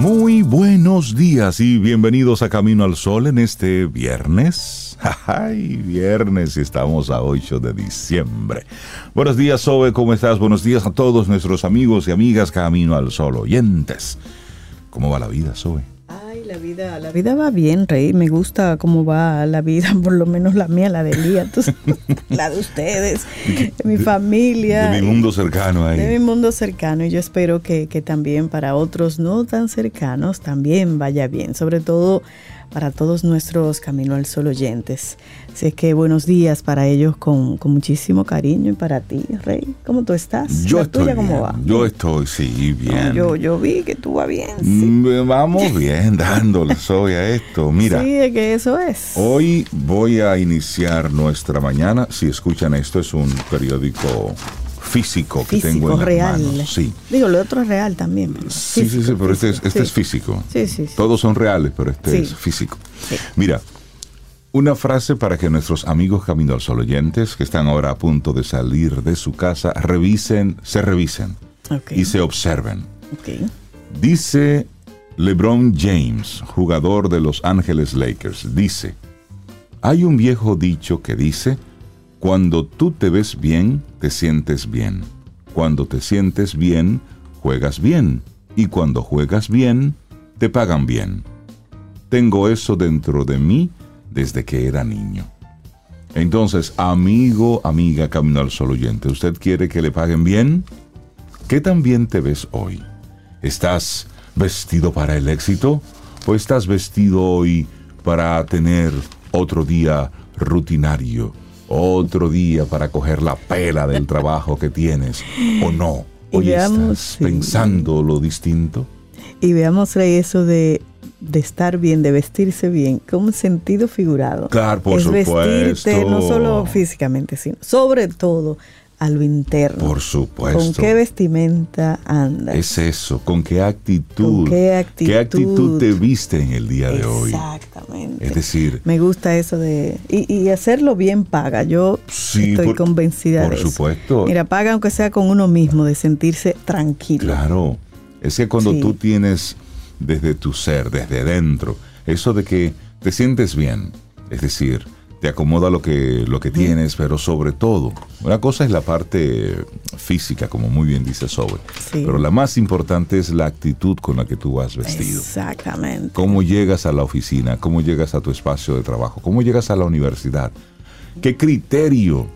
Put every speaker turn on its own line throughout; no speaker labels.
Muy buenos días y bienvenidos a Camino al Sol en este viernes. Ay, viernes estamos a 8 de diciembre. Buenos días, Sobe, ¿cómo estás? Buenos días a todos nuestros amigos y amigas Camino al Sol oyentes. ¿Cómo va la vida, Sobe?
Vida, la vida va bien, Rey. Me gusta cómo va la vida, por lo menos la mía, la de Lía, la de ustedes, de mi familia.
De mi mundo cercano ahí.
De mi mundo cercano y yo espero que, que también para otros no tan cercanos también vaya bien, sobre todo para todos nuestros Camino al Sol oyentes. Así es que buenos días para ellos con, con muchísimo cariño y para ti, Rey. ¿Cómo tú estás?
Yo
¿La
estoy
tuya cómo va?
Yo estoy, sí, bien.
Yo, yo vi que tú vas bien. Sí,
Mm, Vamos bien dándole, Sobe, a esto. Mira.
sí es que eso es.
Hoy voy a iniciar nuestra mañana. Si escuchan esto, es un periódico físico que
físico,
tengo en las
real.
manos. Sí.
Digo, lo otro es real también. pero
Sí, sí, sí,
físico,
pero este, es,
físico,
este es
sí.
físico.
Sí, sí, sí.
Todos son reales, pero este
Sí.
es físico.
Sí.
Mira, una frase para que nuestros amigos Camino al Sol oyentes, que están ahora a punto de salir de su casa, revisen, se revisen y se observen. Dice LeBron James, jugador de Los Ángeles Lakers, dice, hay un viejo dicho que dice, cuando tú te ves bien, te sientes bien. Cuando te sientes bien, juegas bien. Y cuando juegas bien, te pagan bien. Tengo eso dentro de mí desde que era niño. Entonces, amigo, amiga, Camino al Sol oyente, ¿usted quiere que le paguen bien? ¿Qué tan bien te ves hoy? ¿Estás vestido para el éxito? ¿O estás vestido hoy para tener otro día rutinario? Otro día para coger la pela del trabajo que tienes? ¿O no?
Y
Hoy
veamos,
estás
sí.
pensando lo distinto.
Y veamos, eso de, de estar bien, de vestirse bien, con un sentido figurado.
Claro, por
es vestirte
supuesto.
no solo físicamente, sino sobre todo a lo interno.
Por supuesto.
¿Con qué vestimenta andas?
Es eso, ¿con qué actitud?
¿Con qué actitud?
actitud te viste en el día de hoy?
Exactamente.
Es decir,
Me gusta eso de... Y, y hacerlo bien paga. Yo
Sí,
estoy
por-
convencida
por
de eso.
supuesto.
Mira, paga aunque sea con uno mismo, de sentirse tranquilo.
Claro, es que cuando
Sí.
tú tienes desde tu ser, desde dentro, eso de que te sientes bien, es decir, te acomoda lo que, lo que tienes, pero sobre todo, una cosa es la parte física, como muy bien dice Sobe,
Sí.
pero la más importante es la actitud con la que tú vas vestido.
Exactamente.
cómo llegas a la oficina, cómo llegas a tu espacio de trabajo, cómo llegas a la universidad, qué criterio,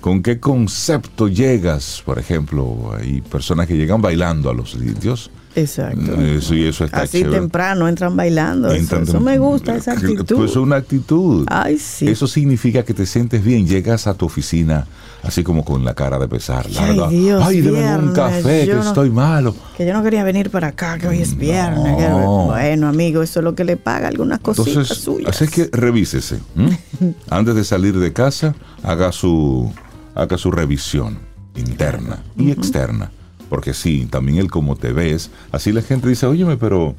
con qué concepto llegas. Por ejemplo, hay personas que llegan bailando a los sitios.
Exacto.
Eso, y eso está
Así
chévere.
temprano entran bailando. eso-
Entran
eso, me gusta, esa actitud.
Pues una actitud.
Ay, sí.
Eso significa que te sientes bien. Llegas a tu oficina así como con la cara de pesar.
Ay,
larga.
Dios,
Ay, deme un
viernes,
café, que
no-
estoy malo.
Que yo no quería venir para acá, que hoy es viernes.
No.
que- Bueno, amigo, eso es lo que le paga algunas cositas
Entonces,
suyas.
así es que revísese. ¿m? Antes de salir de casa, haga su, haga su revisión interna y externa. Porque sí, también el cómo te ves, así la gente dice, óyeme, pero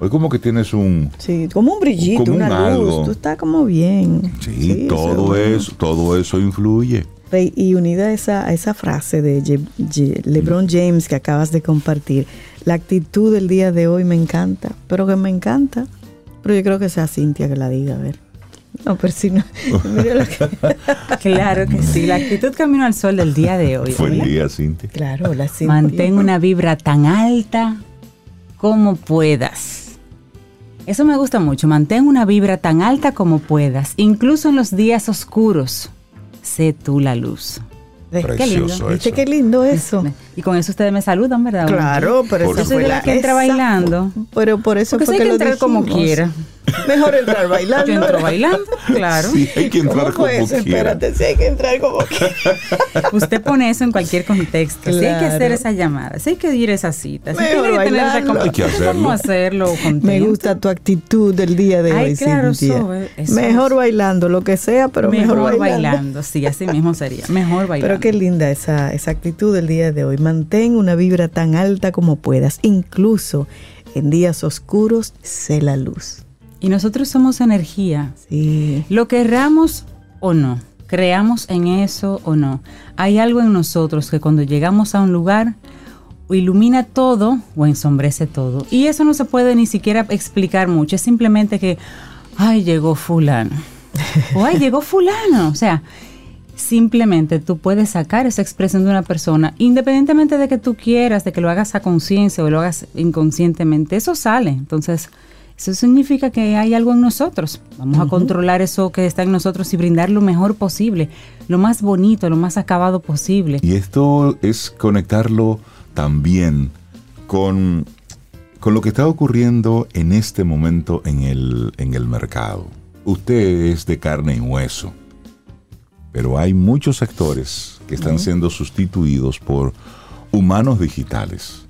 hoy como que tienes un...
Sí, como un brillito,
Como un
una luz. Tú estás como bien.
Sí, todo eso, todo eso influye.
Rey, Y unida a esa, a esa frase de LeBron James que acabas de compartir, la actitud del día de hoy me encanta, pero que me encanta. Pero yo creo que sea Cintia que la diga, a ver. No, pero si no. mira lo que-
Claro que sí, la actitud camino al sol del día de hoy.
Fue el día, Cintia.
claro, la Cintia.
Mantén una vibra tan alta como puedas. Eso me gusta mucho, mantén una vibra tan alta como puedas, incluso en los días oscuros. Sé tú la luz.
Ve, qué
Precioso
lindo. ¿Viste
eso.
qué lindo eso?
Y con eso ustedes me saludan, ¿verdad?
Claro, pero esa
Yo soy de la que entra bailando.
Pero por eso
Porque
fue
eso
que
que
lo
entrar como quiera.
Mejor entrar bailando.
Yo entro bailando, claro.
Sí, hay que entrar
¿Cómo fue
como
eso?
quiera.
Espérate, sí hay que entrar como quiera.
Usted pone eso en cualquier contexto. Si hay que
Claro.
hacer esa llamada, si hay que ir a esa cita, si
Mejor
tiene que tener esa
bailando.
Hay que hacerlo.
¿cómo hacerlo contento?
Me gusta tu actitud del día de
Ay,
hoy.
claro,
Cintia.
eso, eso
mejor bailando, lo que sea, pero mejor,
mejor,
bailando.
bailando. Sí, así mismo sería. Mejor bailando.
Pero qué linda esa, esa actitud del día de hoy. Mantén una vibra tan alta como puedas. Incluso en días oscuros, sé la luz.
Y nosotros somos energía.
Sí.
Lo querramos o no, creamos en eso o no, hay algo en nosotros que cuando llegamos a un lugar ilumina todo o ensombrece todo. Y eso no se puede ni siquiera explicar mucho, es simplemente que, ay, llegó fulano. O ay, llegó fulano. O sea, simplemente tú puedes sacar esa expresión de una persona, independientemente de que tú quieras, de que lo hagas a conciencia o lo hagas inconscientemente, eso sale. Entonces, eso significa que hay algo en nosotros. Vamos a controlar eso que está en nosotros y brindar lo mejor posible, lo más bonito, lo más acabado posible.
Y esto es conectarlo también con, con lo que está ocurriendo en este momento en el, en el mercado. Usted es de carne y hueso, pero hay muchos sectores que están siendo sustituidos por humanos digitales.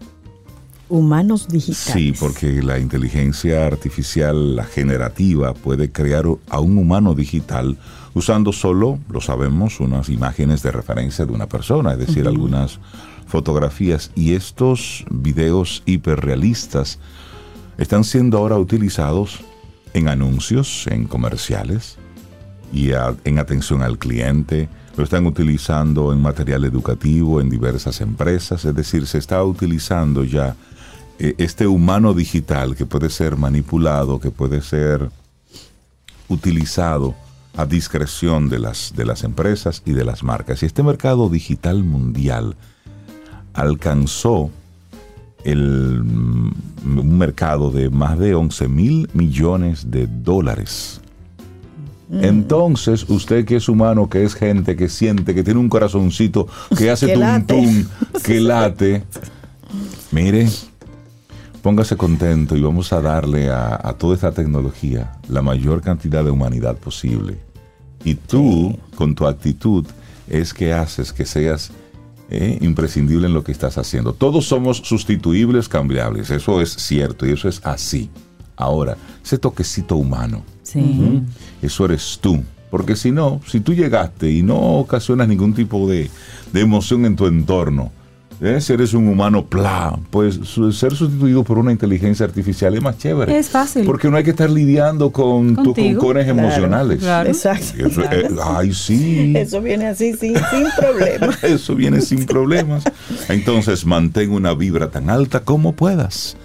Humanos digitales.
Sí, porque la inteligencia artificial, la generativa, puede crear a un humano digital usando solo, lo sabemos, unas imágenes de referencia de una persona, es decir, algunas fotografías. Y estos videos hiperrealistas están siendo ahora utilizados en anuncios, en comerciales y a- en atención al cliente. Lo están utilizando en material educativo, en diversas empresas. Es decir, se está utilizando ya este humano digital que puede ser manipulado, que puede ser utilizado a discreción de las, de las empresas y de las marcas. Y este mercado digital mundial alcanzó el, mm, un mercado de más de 11 mil millones de dólares. Entonces, usted que es humano, que es gente, que siente, que tiene un corazoncito, que hace tum tum, que late, mire, póngase contento y vamos a darle a, a toda esta tecnología la mayor cantidad de humanidad posible. Y tú, con tu actitud, es que haces que seas eh, imprescindible en lo que estás haciendo. Todos somos sustituibles, cambiables. Eso es cierto y eso es así. Ahora, ese toquecito humano,
Sí.
eso eres tú. Porque si no, si tú llegaste y no ocasionas ningún tipo de, de emoción en tu entorno, ¿eh? si eres un humano pla, pues su- ser sustituido por una inteligencia artificial es más chévere.
Es fácil.
Porque no hay que estar lidiando con tus concones
Claro,
emocionales.
claro.
Exacto.
Eh, ay, sí.
Eso viene así, sin, sin problema.
Eso viene sin problemas. Entonces mantén una vibra tan alta como puedas.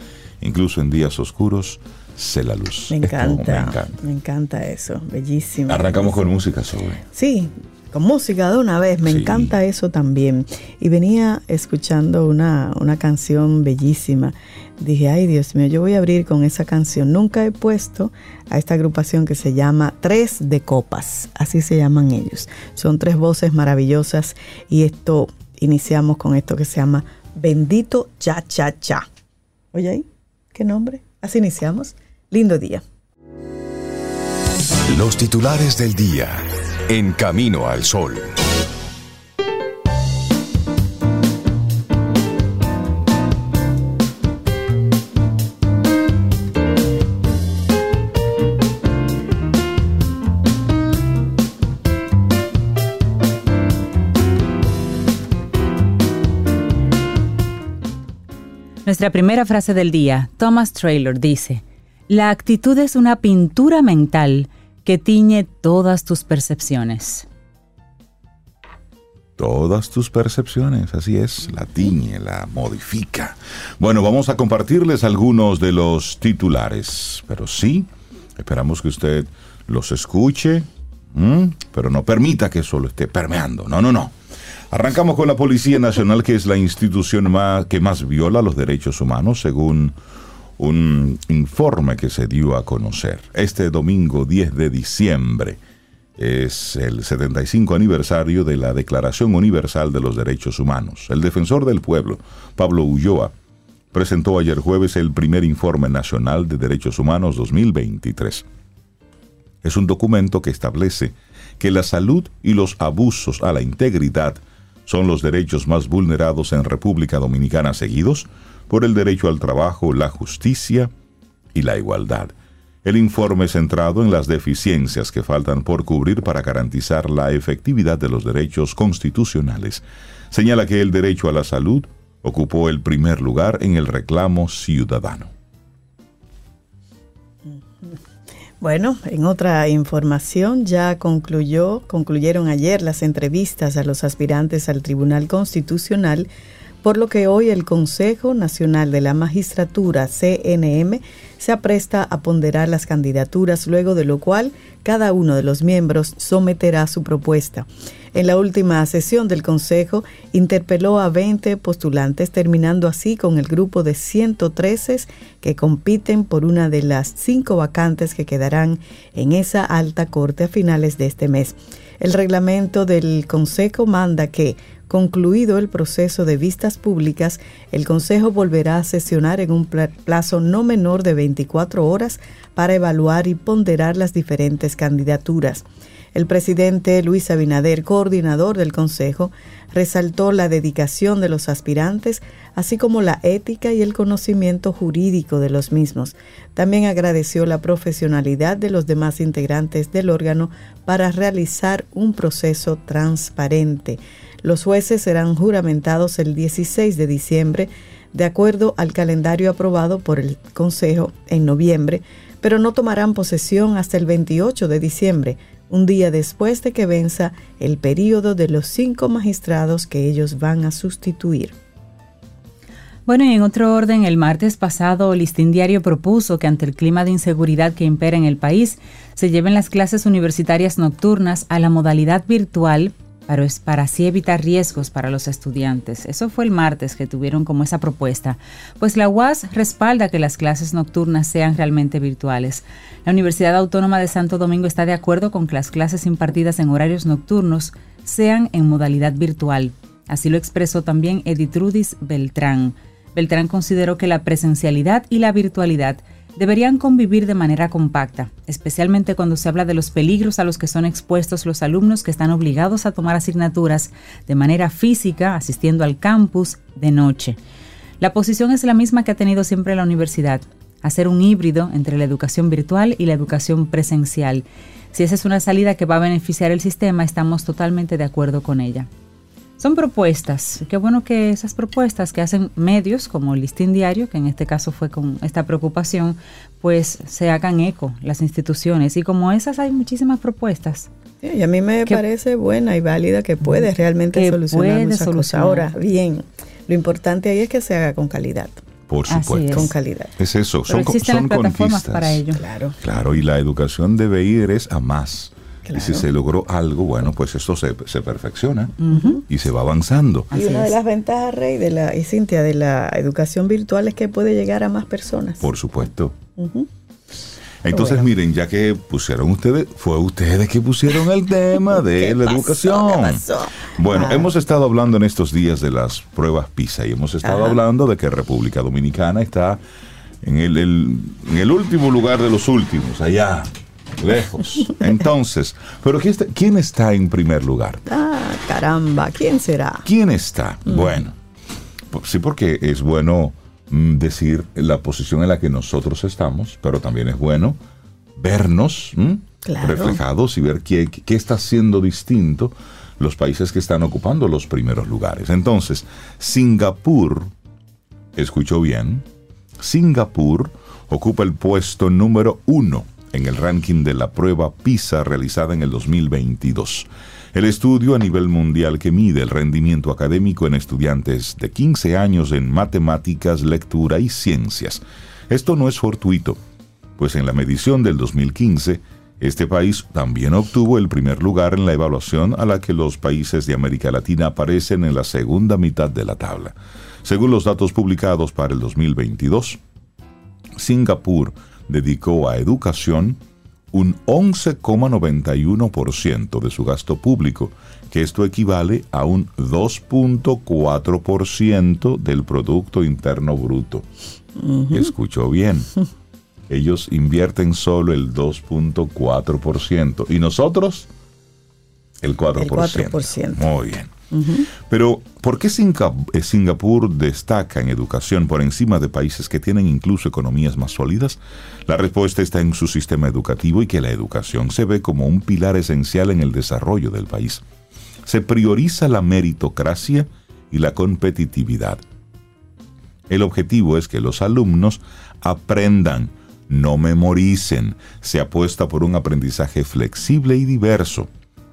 Incluso en días oscuros, sé la luz.
Me
Esto
encanta,
me encanta.
me encanta eso, bellísimo.
Arrancamos con música sobre.
Sí, con música de una vez, me
Sí.
encanta eso también. Y venía escuchando una, una canción bellísima. Dije, ay Dios mío, yo voy a abrir con esa canción. Nunca he puesto a esta agrupación que se llama Tres de Copas, así se llaman ellos. Son tres voces maravillosas y esto, iniciamos con esto que se llama Bendito Cha Cha Cha. Oye ahí, ¿qué nombre? Así iniciamos. Lindo día.
Los titulares del día. En Camino al Sol.
Nuestra primera frase del día, Thomas Traylor dice, La actitud es una pintura mental que tiñe todas tus percepciones.
Todas tus percepciones, así es, la tiñe, la modifica. Bueno, vamos a compartirles algunos de los titulares, pero sí, esperamos que usted los escuche, pero no permita que solo esté permeando. No, no, no. Arrancamos con la Policía Nacional, que es la institución más, que más viola los derechos humanos, según un informe que se dio a conocer. Este domingo 10 de diciembre es el 75 aniversario de la Declaración Universal de los Derechos Humanos. El defensor del pueblo, Pablo Ulloa, presentó ayer jueves el primer Informe Nacional de Derechos Humanos 2023. Es un documento que establece que la salud y los abusos a la integridad son los derechos más vulnerados en República Dominicana seguidos por el derecho al trabajo, la justicia y la igualdad. El informe centrado en las deficiencias que faltan por cubrir para garantizar la efectividad de los derechos constitucionales señala que el derecho a la salud ocupó el primer lugar en el reclamo ciudadano.
Bueno, en otra información ya concluyó, concluyeron ayer las entrevistas a los aspirantes al Tribunal Constitucional, por lo que hoy el Consejo Nacional de la Magistratura, CNM, se apresta a ponderar las candidaturas, luego de lo cual cada uno de los miembros someterá su propuesta. En la última sesión del Consejo interpeló a 20 postulantes, terminando así con el grupo de 113 que compiten por una de las cinco vacantes que quedarán en esa alta corte a finales de este mes. El reglamento del Consejo manda que, concluido el proceso de vistas públicas, el Consejo volverá a sesionar en un plazo no menor de 24 horas para evaluar y ponderar las diferentes candidaturas. El presidente Luis Abinader, coordinador del Consejo, resaltó la dedicación de los aspirantes, así como la ética y el conocimiento jurídico de los mismos. También agradeció la profesionalidad de los demás integrantes del órgano para realizar un proceso transparente. Los jueces serán juramentados el 16 de diciembre, de acuerdo al calendario aprobado por el Consejo en noviembre, pero no tomarán posesión hasta el 28 de diciembre, un día después de que venza el período de los cinco magistrados que ellos van a sustituir.
Bueno, y en otro orden, el martes pasado, Listín Diario propuso que ante el clima de inseguridad que impera en el país, se lleven las clases universitarias nocturnas a la modalidad virtual para, para así evitar riesgos para los estudiantes. Eso fue el martes que tuvieron como esa propuesta. Pues la UAS respalda que las clases nocturnas sean realmente virtuales. La Universidad Autónoma de Santo Domingo está de acuerdo con que las clases impartidas en horarios nocturnos sean en modalidad virtual. Así lo expresó también Editrudis Beltrán. Beltrán consideró que la presencialidad y la virtualidad deberían convivir de manera compacta, especialmente cuando se habla de los peligros a los que son expuestos los alumnos que están obligados a tomar asignaturas de manera física, asistiendo al campus de noche. La posición es la misma que ha tenido siempre la universidad, hacer un híbrido entre la educación virtual y la educación presencial. Si esa es una salida que va a beneficiar el sistema, estamos totalmente de acuerdo con ella. Son propuestas. Qué bueno que esas propuestas que hacen medios como el Listín Diario, que en este caso fue con esta preocupación, pues se hagan eco las instituciones. Y como esas hay muchísimas propuestas.
y a mí me parece buena y válida que puede realmente solucionar muchas cosas. Ahora, bien, lo importante ahí es que se haga con calidad.
Por supuesto.
Con calidad.
Es eso, son,
son plataformas para ello.
Claro.
Claro, y la educación debe ir es a más. Y si se logró algo, bueno, pues esto se, perfecciona y se va avanzando.
Y una de las ventajas, Rey, de la, y Cintia, de la educación virtual es que puede llegar a más personas.
Por supuesto. Entonces, miren, ya que pusieron ustedes, fue ustedes que pusieron el tema de la educación. Bueno, ah. hemos estado hablando en estos días de las pruebas PISA y hemos estado hablando de que República Dominicana está en el, en el último lugar de los últimos, allá Lejos. Entonces, pero ¿quién está en primer lugar?
Ah, caramba, ¿quién será?
¿Quién está? Mm. Bueno, sí, porque es bueno mm, decir la posición en la que nosotros estamos, pero también es bueno vernos reflejados y ver qué, qué está siendo distinto los países que están ocupando los primeros lugares. Entonces, Singapur, escuchó bien, Singapur ocupa el puesto número uno en el ranking de la prueba PISA realizada en el 2022. El estudio a nivel mundial que mide el rendimiento académico en estudiantes de 15 años en matemáticas, lectura y ciencias. Esto no es fortuito, pues en la medición del 2015, este país también obtuvo el primer lugar en la evaluación a la que los países de América Latina aparecen en la segunda mitad de la tabla. Según los datos publicados para el 2022, Singapur dedicó a educación un 11,91% de su gasto público, que esto equivale a un 2.4% del Producto Interno Bruto. Escuchó bien. Ellos invierten solo el 2.4% y nosotros el 4%.
El 4%.
Muy bien. Pero, ¿por qué eh, Singapur destaca en educación por encima de países que tienen incluso economías más sólidas? La respuesta está en su sistema educativo y que la educación se ve como un pilar esencial en el desarrollo del país. Se prioriza la meritocracia y la competitividad. El objetivo es que los alumnos aprendan, no memoricen. Se apuesta por un aprendizaje flexible y diverso.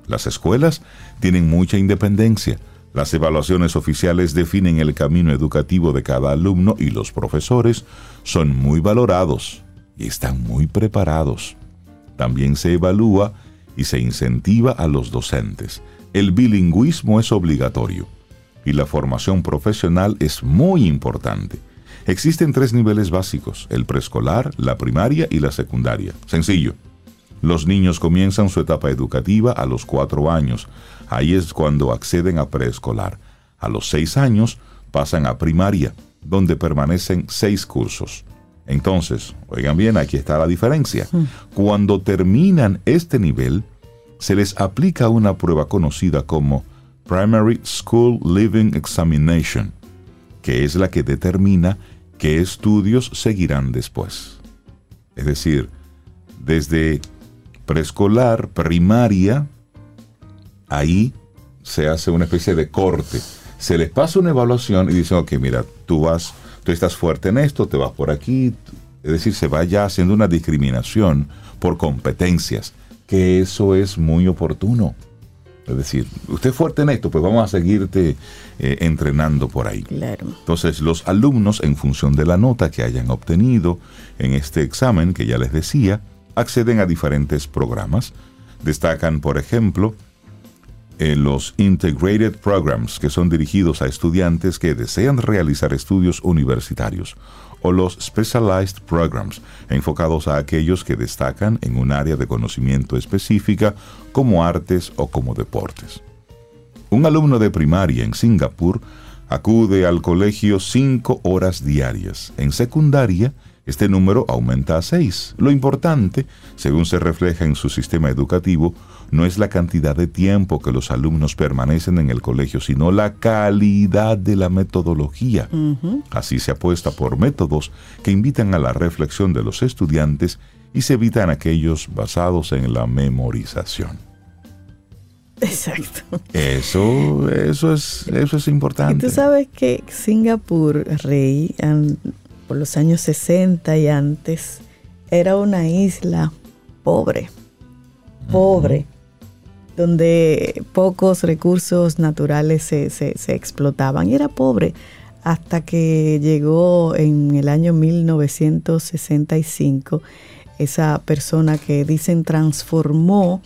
Las escuelas tienen mucha independencia. Las evaluaciones oficiales definen el camino educativo de cada alumno y los profesores son muy valorados y están muy preparados. También se evalúa y se incentiva a los docentes. El bilingüismo es obligatorio y la formación profesional es muy importante. Existen tres niveles básicos, el preescolar, la primaria y la secundaria. Sencillo. Los niños comienzan su etapa educativa a los cuatro años. Ahí es cuando acceden a preescolar. A los seis años pasan a primaria, donde permanecen seis cursos. Entonces, oigan bien, aquí está la diferencia. Cuando terminan este nivel, se les aplica una prueba conocida como Primary School Living Examination, que es la que determina qué estudios seguirán después. Es decir, desde preescolar, primaria, ahí se hace una especie de corte. Se les pasa una evaluación y dicen, ok, mira, tú vas, tú estás fuerte en esto, te vas por aquí. Es decir, se va ya haciendo una discriminación por competencias, que eso es muy oportuno. Es decir, usted es fuerte en esto, pues vamos a seguirte eh, entrenando por ahí.
Claro.
Entonces, los alumnos, en función de la nota que hayan obtenido en este examen, que ya les decía, acceden a diferentes programas. Destacan, por ejemplo, eh, los Integrated Programs, que son dirigidos a estudiantes que desean realizar estudios universitarios, o los Specialized Programs, enfocados a aquellos que destacan en un área de conocimiento específica, como artes o como deportes. Un alumno de primaria en Singapur acude al colegio cinco horas diarias. En secundaria, este número aumenta a seis. Lo importante, según se refleja en su sistema educativo, no es la cantidad de tiempo que los alumnos permanecen en el colegio, sino la calidad de la metodología. Así se apuesta por métodos que invitan a la reflexión de los estudiantes y se evitan aquellos basados en la memorización.
Exacto.
Eso, eso es, eso es
Y
importante.
tú sabes que Singapur, Rey, por los años 60 y antes, era una isla pobre, pobre, donde pocos recursos naturales se, se- se explotaban. Y era pobre hasta que llegó en el año 1965 esa persona que dicen transformó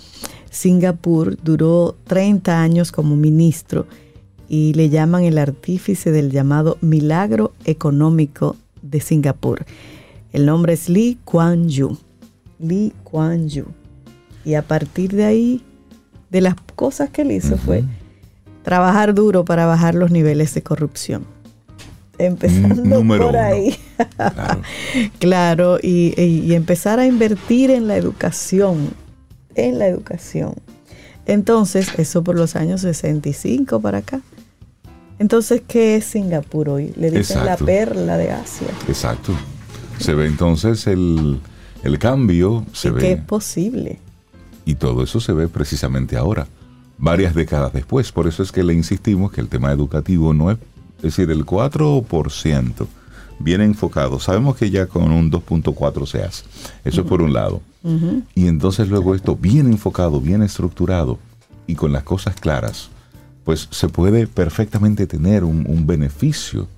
Singapur, duró 30 años como ministro y le llaman el artífice del llamado milagro económico de Singapur. El nombre es Lee Kuan Yew. Lee Kuan Yew. Y a partir de ahí, de las cosas que él hizo fue trabajar duro para bajar los niveles de corrupción. Empezando
número
por
uno.
ahí.
Claro.
Claro, y, y- y empezar a invertir en la educación, en la educación. Entonces, eso por los años 65 para acá. Entonces, ¿qué es Singapur hoy? Le dicen
Exacto.
la perla de Asia.
Exacto. Se ve entonces el, el cambio, se
y
ve.
que es posible.
Y todo eso se ve precisamente ahora, varias décadas después. Por eso es que le insistimos que el tema educativo no es, es decir, el 4% viene enfocado. Sabemos que ya con un 2.4 se hace. Eso es por un lado. Y entonces luego esto bien enfocado, bien estructurado y con las cosas claras, pues se puede perfectamente tener un, un beneficio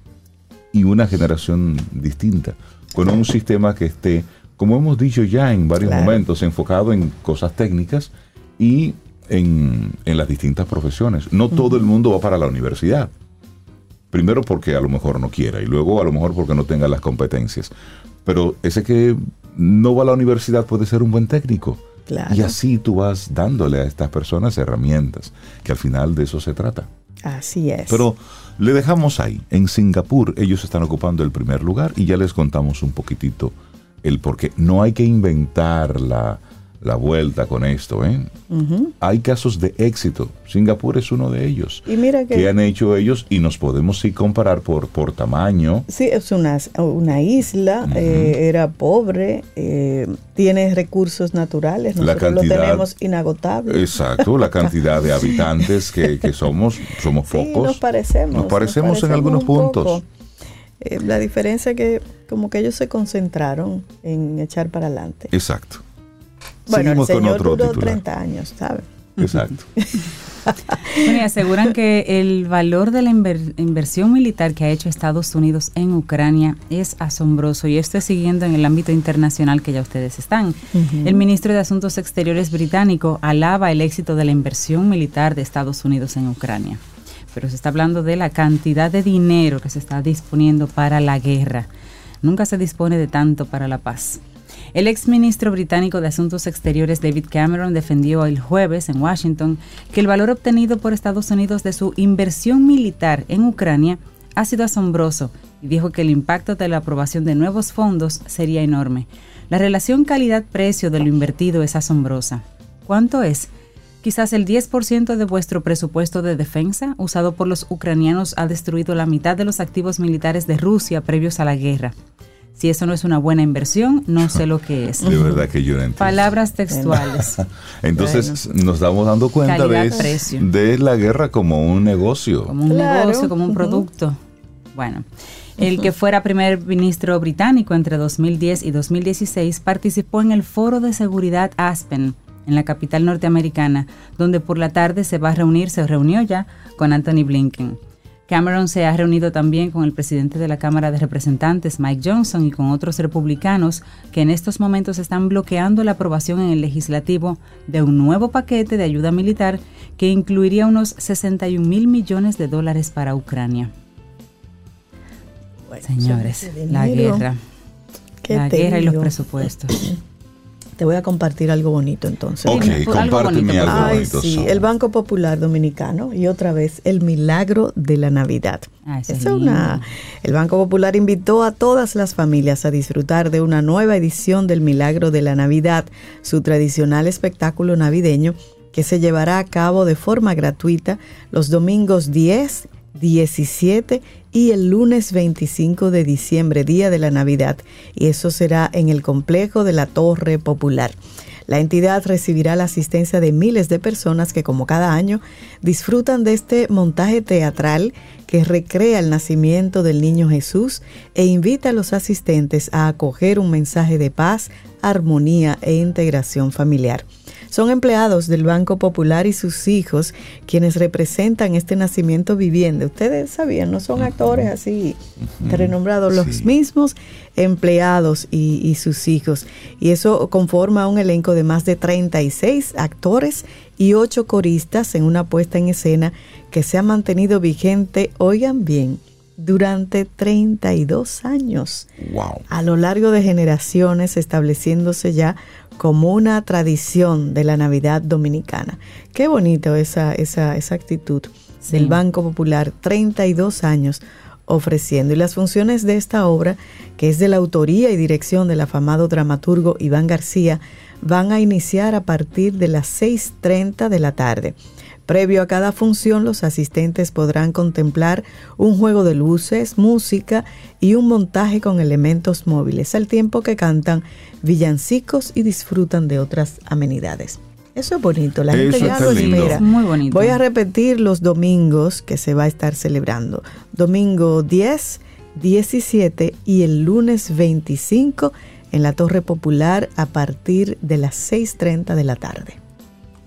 y una generación distinta, con un sistema que esté, como hemos dicho ya en varios
Claro.
momentos, enfocado en cosas técnicas y en, en las distintas profesiones. No todo el mundo va para la universidad. Primero porque a lo mejor no quiera y luego a lo mejor porque no tenga las competencias. Pero ese que no va a la universidad puede ser un buen técnico.
Claro.
Y así tú vas dándole a estas personas herramientas, que al final de eso se trata.
Así es.
Pero le dejamos ahí. En Singapur ellos están ocupando el primer lugar y ya les contamos un poquitito el por qué. No hay que inventar la, la vuelta con esto. ¿eh? Hay casos de éxito. Singapur es uno de ellos.
Y mira que-
han hecho ellos y nos podemos sí comparar por, por tamaño.
Sí, es una, una isla, eh, era pobre, eh, tiene recursos naturales,
La
nosotros lo
cantidad-
tenemos inagotable.
Exacto, la cantidad de habitantes que, que somos, somos
Sí,
pocos.
nos parecemos.
Nos parecemos en algunos
poco.
puntos.
Eh, la diferencia es que como que ellos se concentraron en echar para adelante.
Exacto.
Bueno,
Seguimos
el
con
señor
otro
duró
titular.
30 años, ¿sabes?
Exacto.
Bueno, y aseguran que el valor de la inver- inversión militar que ha hecho Estados Unidos en Ucrania es asombroso y esto es siguiendo en el ámbito internacional que ya ustedes están. El ministro de Asuntos Exteriores británico alaba el éxito de la inversión militar de Estados Unidos en Ucrania, pero se está hablando de la cantidad de dinero que se está disponiendo para la guerra. Nunca se dispone de tanto para la paz. El exministro británico de Asuntos Exteriores David Cameron defendió el jueves en Washington que el valor obtenido por Estados Unidos de su inversión militar en Ucrania ha sido asombroso y dijo que el impacto de la aprobación de nuevos fondos sería enorme. La relación calidad-precio de lo invertido es asombrosa. ¿Cuánto es? Quizás el 10% de vuestro presupuesto de defensa usado por los ucranianos ha destruido la mitad de los activos militares de Rusia previos a la guerra. Si eso no es una buena inversión, no sé lo que es.
De verdad que yo no entiendo.
Palabras textuales.
Entonces nos estamos dando cuenta de, de la guerra como un negocio.
Como un
Claro,
negocio, como un producto. Bueno, el que fuera primer ministro británico entre 2010 y 2016 participó en el Foro de Seguridad Aspen en la capital norteamericana, donde por la tarde se va a reunir, se reunió ya con Anthony Blinken. Cameron se ha reunido también con el presidente de la Cámara de Representantes, Mike Johnson, y con otros republicanos que en estos momentos están bloqueando la aprobación en el legislativo de un nuevo paquete de ayuda militar que incluiría unos 61 mil millones de dólares para Ucrania.
Bueno,
Señores, la guerra,
¿qué
la guerra y los presupuestos.
Te voy a compartir algo bonito entonces.
Ok,
Dime, algo
compárteme
bonito,
algo
favor.
Ay,
bonito.
sí, el Banco Popular Dominicano y otra vez el milagro de la Navidad.
Ah, es
una, el Banco Popular invitó a todas las familias a disfrutar de una nueva edición del Milagro de la Navidad, su tradicional espectáculo navideño que se llevará a cabo de forma gratuita los domingos 10, 17 y el lunes 25 de diciembre, día de la Navidad, y eso será en el complejo de la Torre Popular. La entidad recibirá la asistencia de miles de personas que como cada año disfrutan de este montaje teatral que recrea el nacimiento del niño Jesús e invita a los asistentes a acoger un mensaje de paz, armonía e integración familiar. Son empleados del Banco Popular y sus hijos quienes representan este nacimiento viviente. Ustedes sabían, no son actores así renombrados, los
Sí.
mismos empleados y, y sus hijos. Y eso conforma un elenco de más de 36 actores y 8 coristas en una puesta en escena que se ha mantenido vigente, oigan bien, durante 32 años
Wow.
a lo largo de generaciones estableciéndose ya como una tradición de la Navidad dominicana. Qué bonito esa, esa, esa actitud
Sí.
del Banco Popular, 32 años ofreciendo. Y las funciones de esta obra, que es de la autoría y dirección del afamado dramaturgo Iván García, van a iniciar a partir de las 6.30 de la tarde. Previo a cada función, los asistentes podrán contemplar un juego de luces, música y un montaje con elementos móviles, al tiempo que cantan villancicos y disfrutan de otras amenidades. Eso es bonito, la gente
Eso
ya lo espera.
Es muy bonito.
Voy a repetir los domingos que se va a estar celebrando. Domingo 10, 17 y el lunes 25 en la Torre Popular a partir de las 6.30 de la tarde.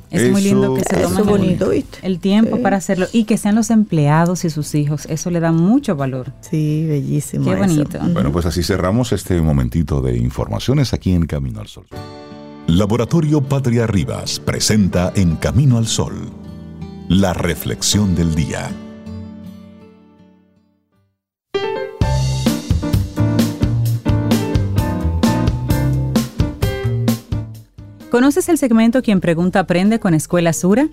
Es muy lindo que se tomen
bonito,
el, tiempo
Sí.
para hacerlo y que sean los empleados y sus hijos. Eso le da mucho valor.
Sí, bellísimo.
Qué
eso.
bonito.
Bueno, pues así cerramos este momentito de informaciones aquí en Camino al Sol.
Laboratorio Patria Rivas presenta En Camino al Sol, la reflexión del día.
¿Conoces el segmento Quien Pregunta Aprende con Escuela Sura?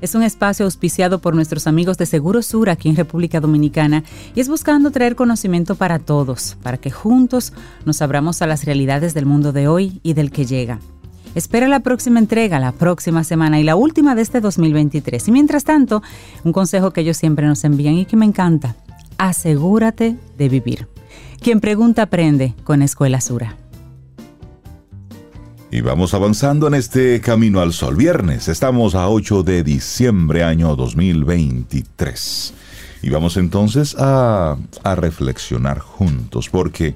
Es un espacio auspiciado por nuestros amigos de Seguro Sur aquí en República Dominicana y es buscando traer conocimiento para todos, para que juntos nos abramos a las realidades del mundo de hoy y del que llega. Espera la próxima entrega, la próxima semana y la última de este 2023. Y mientras tanto, un consejo que ellos siempre nos envían y que me encanta, asegúrate de vivir. Quien pregunta aprende con Escuela Sura.
Y vamos avanzando en este camino al sol. Viernes, estamos a 8 de diciembre año 2023. Y vamos entonces a, a reflexionar juntos, porque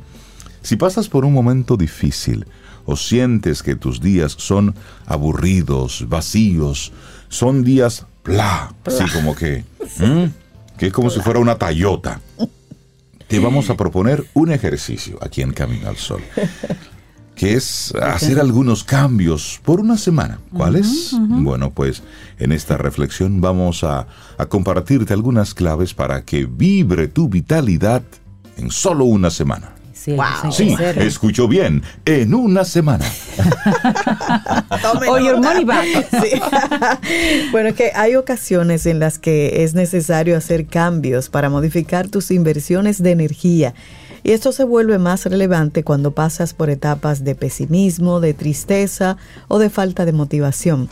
si pasas por un momento difícil o sientes que tus días son aburridos, vacíos, son días bla, así como que, que es como si fuera una tallota. Te vamos a proponer un ejercicio aquí en Camino al Sol que es hacer algunos cambios por una semana. ¿Cuáles? Bueno, pues en esta reflexión vamos a, compartirte algunas claves para que vibre tu vitalidad en solo una semana.
Sí,
sí escucho bien, en una semana.
o your money back.
bueno, es que hay ocasiones en las que es necesario hacer cambios para modificar tus inversiones de energía y esto se vuelve más relevante cuando pasas por etapas de pesimismo, de tristeza o de falta de motivación.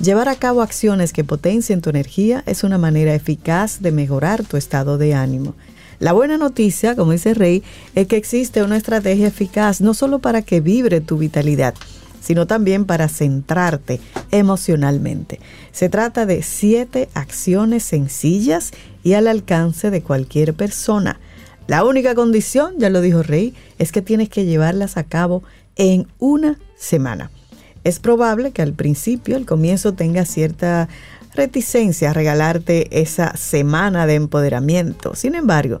Llevar a cabo acciones que potencien tu energía es una manera eficaz de mejorar tu estado de ánimo. La buena noticia, como dice Rey, es que existe una estrategia eficaz no solo para que vibre tu vitalidad, sino también para centrarte emocionalmente. Se trata de siete acciones sencillas y al alcance de cualquier persona. La única condición, ya lo dijo Rey, es que tienes que llevarlas a cabo en una semana. Es probable que al principio, al comienzo, tenga cierta reticencia a regalarte esa semana de empoderamiento. Sin embargo,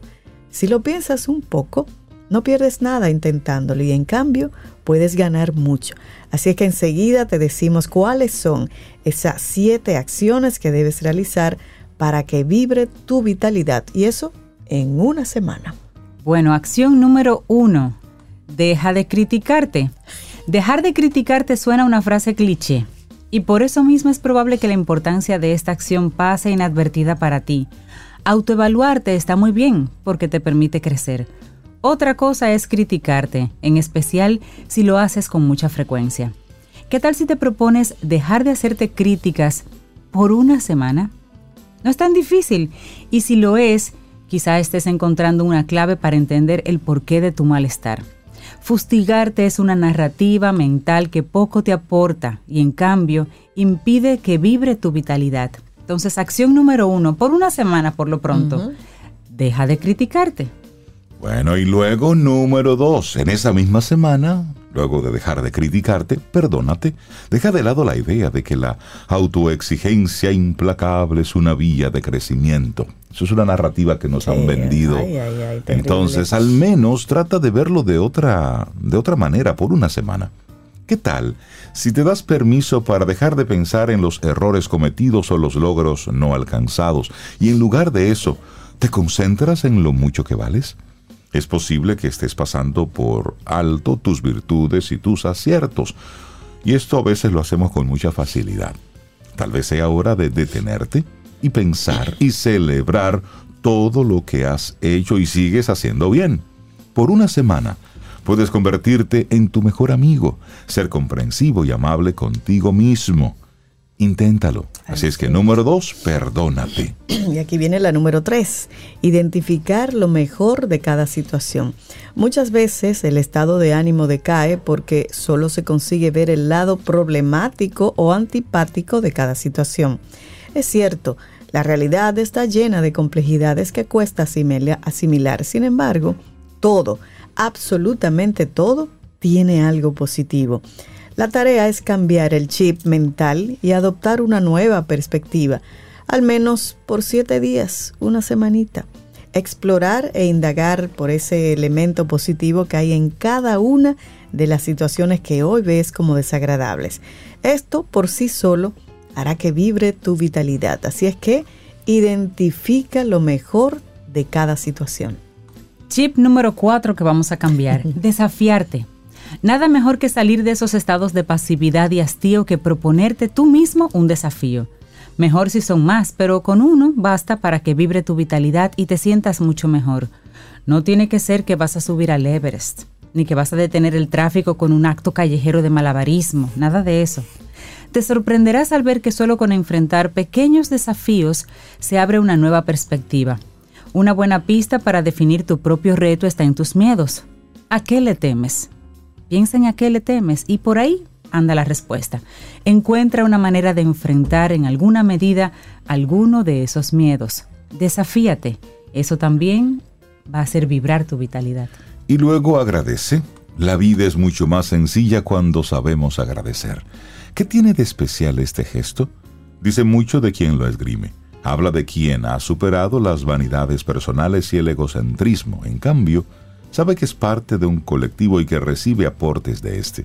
si lo piensas un poco, no pierdes nada intentándolo y en cambio puedes ganar mucho. Así es que enseguida te decimos cuáles son esas siete acciones que debes realizar para que vibre tu vitalidad y eso en una semana.
Bueno, acción número uno, deja de criticarte. Dejar de criticarte suena una frase cliché y por eso mismo es probable que la importancia de esta acción pase inadvertida para ti. Autoevaluarte está muy bien porque te permite crecer. Otra cosa es criticarte, en especial si lo haces con mucha frecuencia. ¿Qué tal si te propones dejar de hacerte críticas por una semana? No es tan difícil y si lo es, Quizá estés encontrando una clave para entender el porqué de tu malestar. Fustigarte es una narrativa mental que poco te aporta y en cambio impide que vibre tu vitalidad. Entonces, acción número uno, por una semana por lo pronto, deja de criticarte.
Bueno, y luego número dos, en esa misma semana, Luego de dejar de criticarte, perdónate. Deja de lado la idea de que la autoexigencia implacable es una vía de crecimiento. Eso es una narrativa que nos han vendido. Entonces, al menos trata de verlo de otra, de otra manera por una semana. ¿Qué tal si te das permiso para dejar de pensar en los errores cometidos o los logros no alcanzados y en lugar de eso, te concentras en lo mucho que vales? Es posible que estés pasando por alto tus virtudes y tus aciertos, y esto a veces lo hacemos con mucha facilidad. Tal vez sea hora de detenerte y pensar y celebrar todo lo que has hecho y sigues haciendo bien. Por una semana puedes convertirte en tu mejor amigo, ser comprensivo y amable contigo mismo Inténtalo. Así es que número dos, perdónate.
Y aquí viene la número tres, identificar lo mejor de cada situación. Muchas veces el estado de ánimo decae porque solo se consigue ver el lado problemático o antipático de cada situación. Es cierto, la realidad está llena de complejidades que cuesta asimilar. Sin embargo, todo, absolutamente todo, tiene algo positivo. La tarea es cambiar el chip mental y adoptar una nueva perspectiva, al menos por siete días, una semanita. Explorar e indagar por ese elemento positivo que hay en cada una de las situaciones que hoy ves como desagradables. Esto por sí solo hará que vibre tu vitalidad. Así es que identifica lo mejor de cada situación.
Chip número cuatro que vamos a cambiar. Desafiarte. Nada mejor que salir de esos estados de pasividad y hastío que proponerte tú mismo un desafío. Mejor si son más, pero con uno basta para que vibre tu vitalidad y te sientas mucho mejor. No tiene que ser que vas a subir al Everest, ni que vas a detener el tráfico con un acto callejero de malabarismo, nada de eso. Te sorprenderás al ver que solo con enfrentar pequeños desafíos se abre una nueva perspectiva. Una buena pista para definir tu propio reto está en tus miedos. ¿A qué le temes? Piensa en a qué le temes y por ahí anda la respuesta. Encuentra una manera de enfrentar en alguna medida alguno de esos miedos. Desafíate. Eso también va a hacer vibrar tu vitalidad.
Y luego agradece. La vida es mucho más sencilla cuando sabemos agradecer. ¿Qué tiene de especial este gesto? Dice mucho de quien lo esgrime. Habla de quien ha superado las vanidades personales y el egocentrismo. En cambio, sabe que es parte de un colectivo y que recibe aportes de este.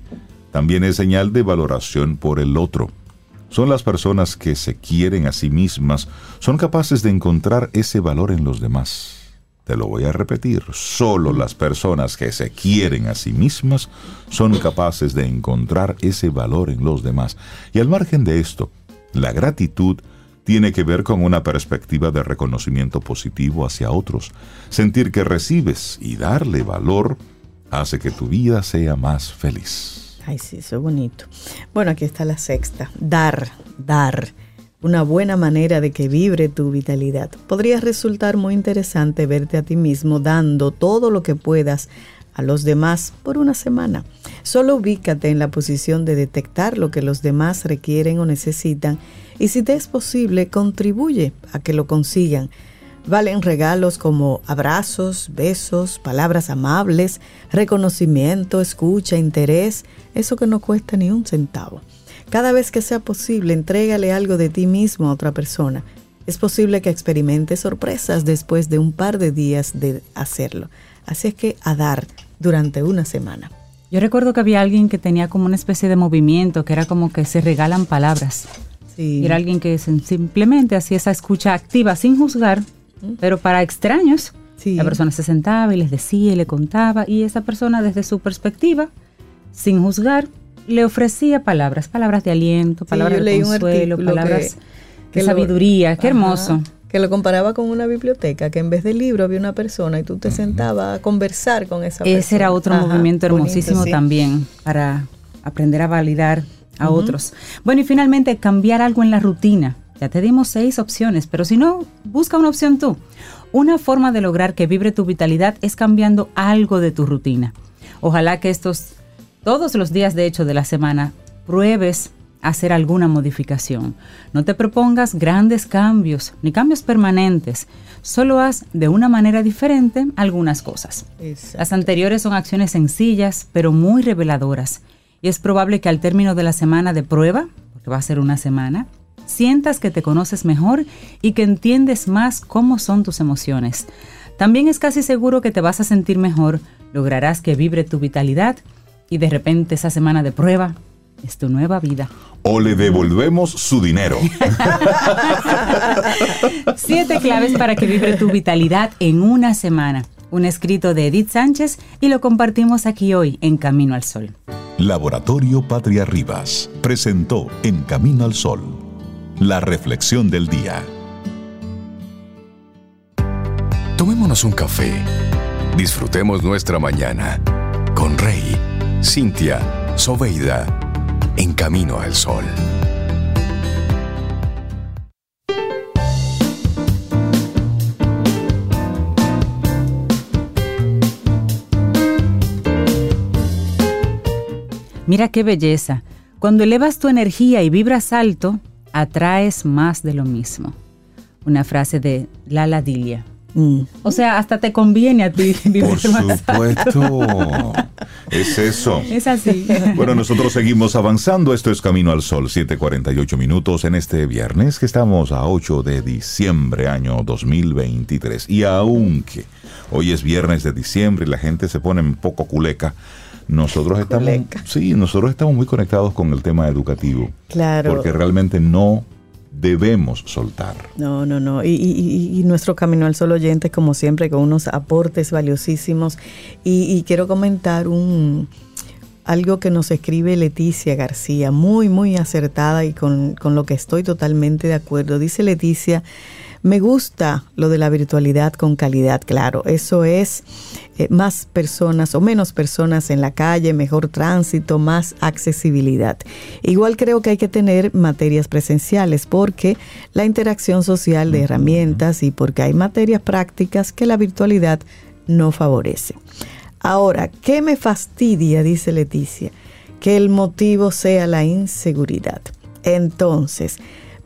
También es señal de valoración por el otro. Son las personas que se quieren a sí mismas, son capaces de encontrar ese valor en los demás. Te lo voy a repetir, solo las personas que se quieren a sí mismas son capaces de encontrar ese valor en los demás. Y al margen de esto, la gratitud tiene que ver con una perspectiva de reconocimiento positivo hacia otros. Sentir que recibes y darle valor hace que tu vida sea más feliz.
Ay, sí, eso es bonito. Bueno, aquí está la sexta. Dar, dar una buena manera de que vibre tu vitalidad. Podría resultar muy interesante verte a ti mismo dando todo lo que puedas a los demás por una semana. Solo ubícate en la posición de detectar lo que los demás requieren o necesitan y si te es posible, contribuye a que lo consigan. Valen regalos como abrazos, besos, palabras amables, reconocimiento, escucha, interés, eso que no cuesta ni un centavo. Cada vez que sea posible, entrégale algo de ti mismo a otra persona. Es posible que experimentes sorpresas después de un par de días de hacerlo. Así es que a dar durante una semana.
Yo recuerdo que había alguien que tenía como una especie de movimiento, que era como que se regalan palabras.
Sí.
Y era alguien que simplemente hacía esa escucha activa sin juzgar, pero para extraños.
Sí.
La persona se sentaba y les decía y le contaba, y esa persona desde su perspectiva, sin juzgar, le ofrecía palabras, palabras de aliento, palabras
yo
de consuelo, palabras
que
de
lo-
sabiduría. Qué
Ajá,
hermoso.
Que lo comparaba con una biblioteca, que en vez del libro había una persona y tú te sentabas a conversar con esa persona.
Ese era otro
Ajá,
movimiento
bonito,
hermosísimo
sí.
también para aprender a validar a otros. Bueno, y finalmente cambiar algo en la rutina. Ya te dimos seis opciones, pero si no, busca una opción tú. Una forma de lograr que vibre tu vitalidad es cambiando algo de tu rutina. Ojalá que estos, todos los días de hecho de la semana, pruebes hacer alguna modificación. No te propongas grandes cambios ni cambios permanentes. Solo haz de una manera diferente algunas cosas.
Exacto.
Las anteriores son acciones sencillas, pero muy reveladoras. Y es probable que al término de la semana de prueba, porque va a ser una semana, sientas que te conoces mejor y que entiendes más cómo son tus emociones. También es casi seguro que te vas a sentir mejor, lograrás que vibre tu vitalidad y de repente esa semana de prueba es tu nueva vida.
O le devolvemos su dinero.
Siete claves para que vibre tu vitalidad en una semana. Un escrito de Edith Sánchez y lo compartimos aquí hoy en Camino al Sol.
Laboratorio Patria Rivas presentó En Camino al Sol, la reflexión del día.
Tomémonos un café. Disfrutemos nuestra mañana con Rey, Cintia, Soveida, camino al sol.
Mira qué belleza. Cuando elevas tu energía y vibras alto, atraes más de lo mismo. Una frase de Lala Dilia.
Mm.
O sea, hasta te conviene a ti vibrar
Por supuesto. Es eso.
Es así.
Bueno, nosotros seguimos avanzando. Esto es Camino al Sol, 7:48 minutos en este viernes, que estamos a 8 de diciembre, año 2023. Y aunque hoy es viernes de diciembre y la gente se pone un poco culeca, nosotros estamos,
Culeca.
sí, nosotros estamos muy conectados con el tema educativo.
Claro.
Porque realmente no debemos soltar.
No, no, no. Y, y- y- nuestro Camino al Sol oyente, como siempre, con unos aportes valiosísimos. Y, y quiero comentar un algo que nos escribe Leticia García, muy, muy acertada y con, con lo que estoy totalmente de acuerdo. Dice Leticia, me gusta lo de la virtualidad con calidad, claro. Eso es eh, más personas o menos personas en la calle, mejor tránsito, más accesibilidad. Igual creo que hay que tener materias presenciales porque la interacción social de herramientas y porque hay materias prácticas que la virtualidad no favorece. Ahora, ¿qué me fastidia? Dice Leticia, que el motivo sea la inseguridad. Entonces,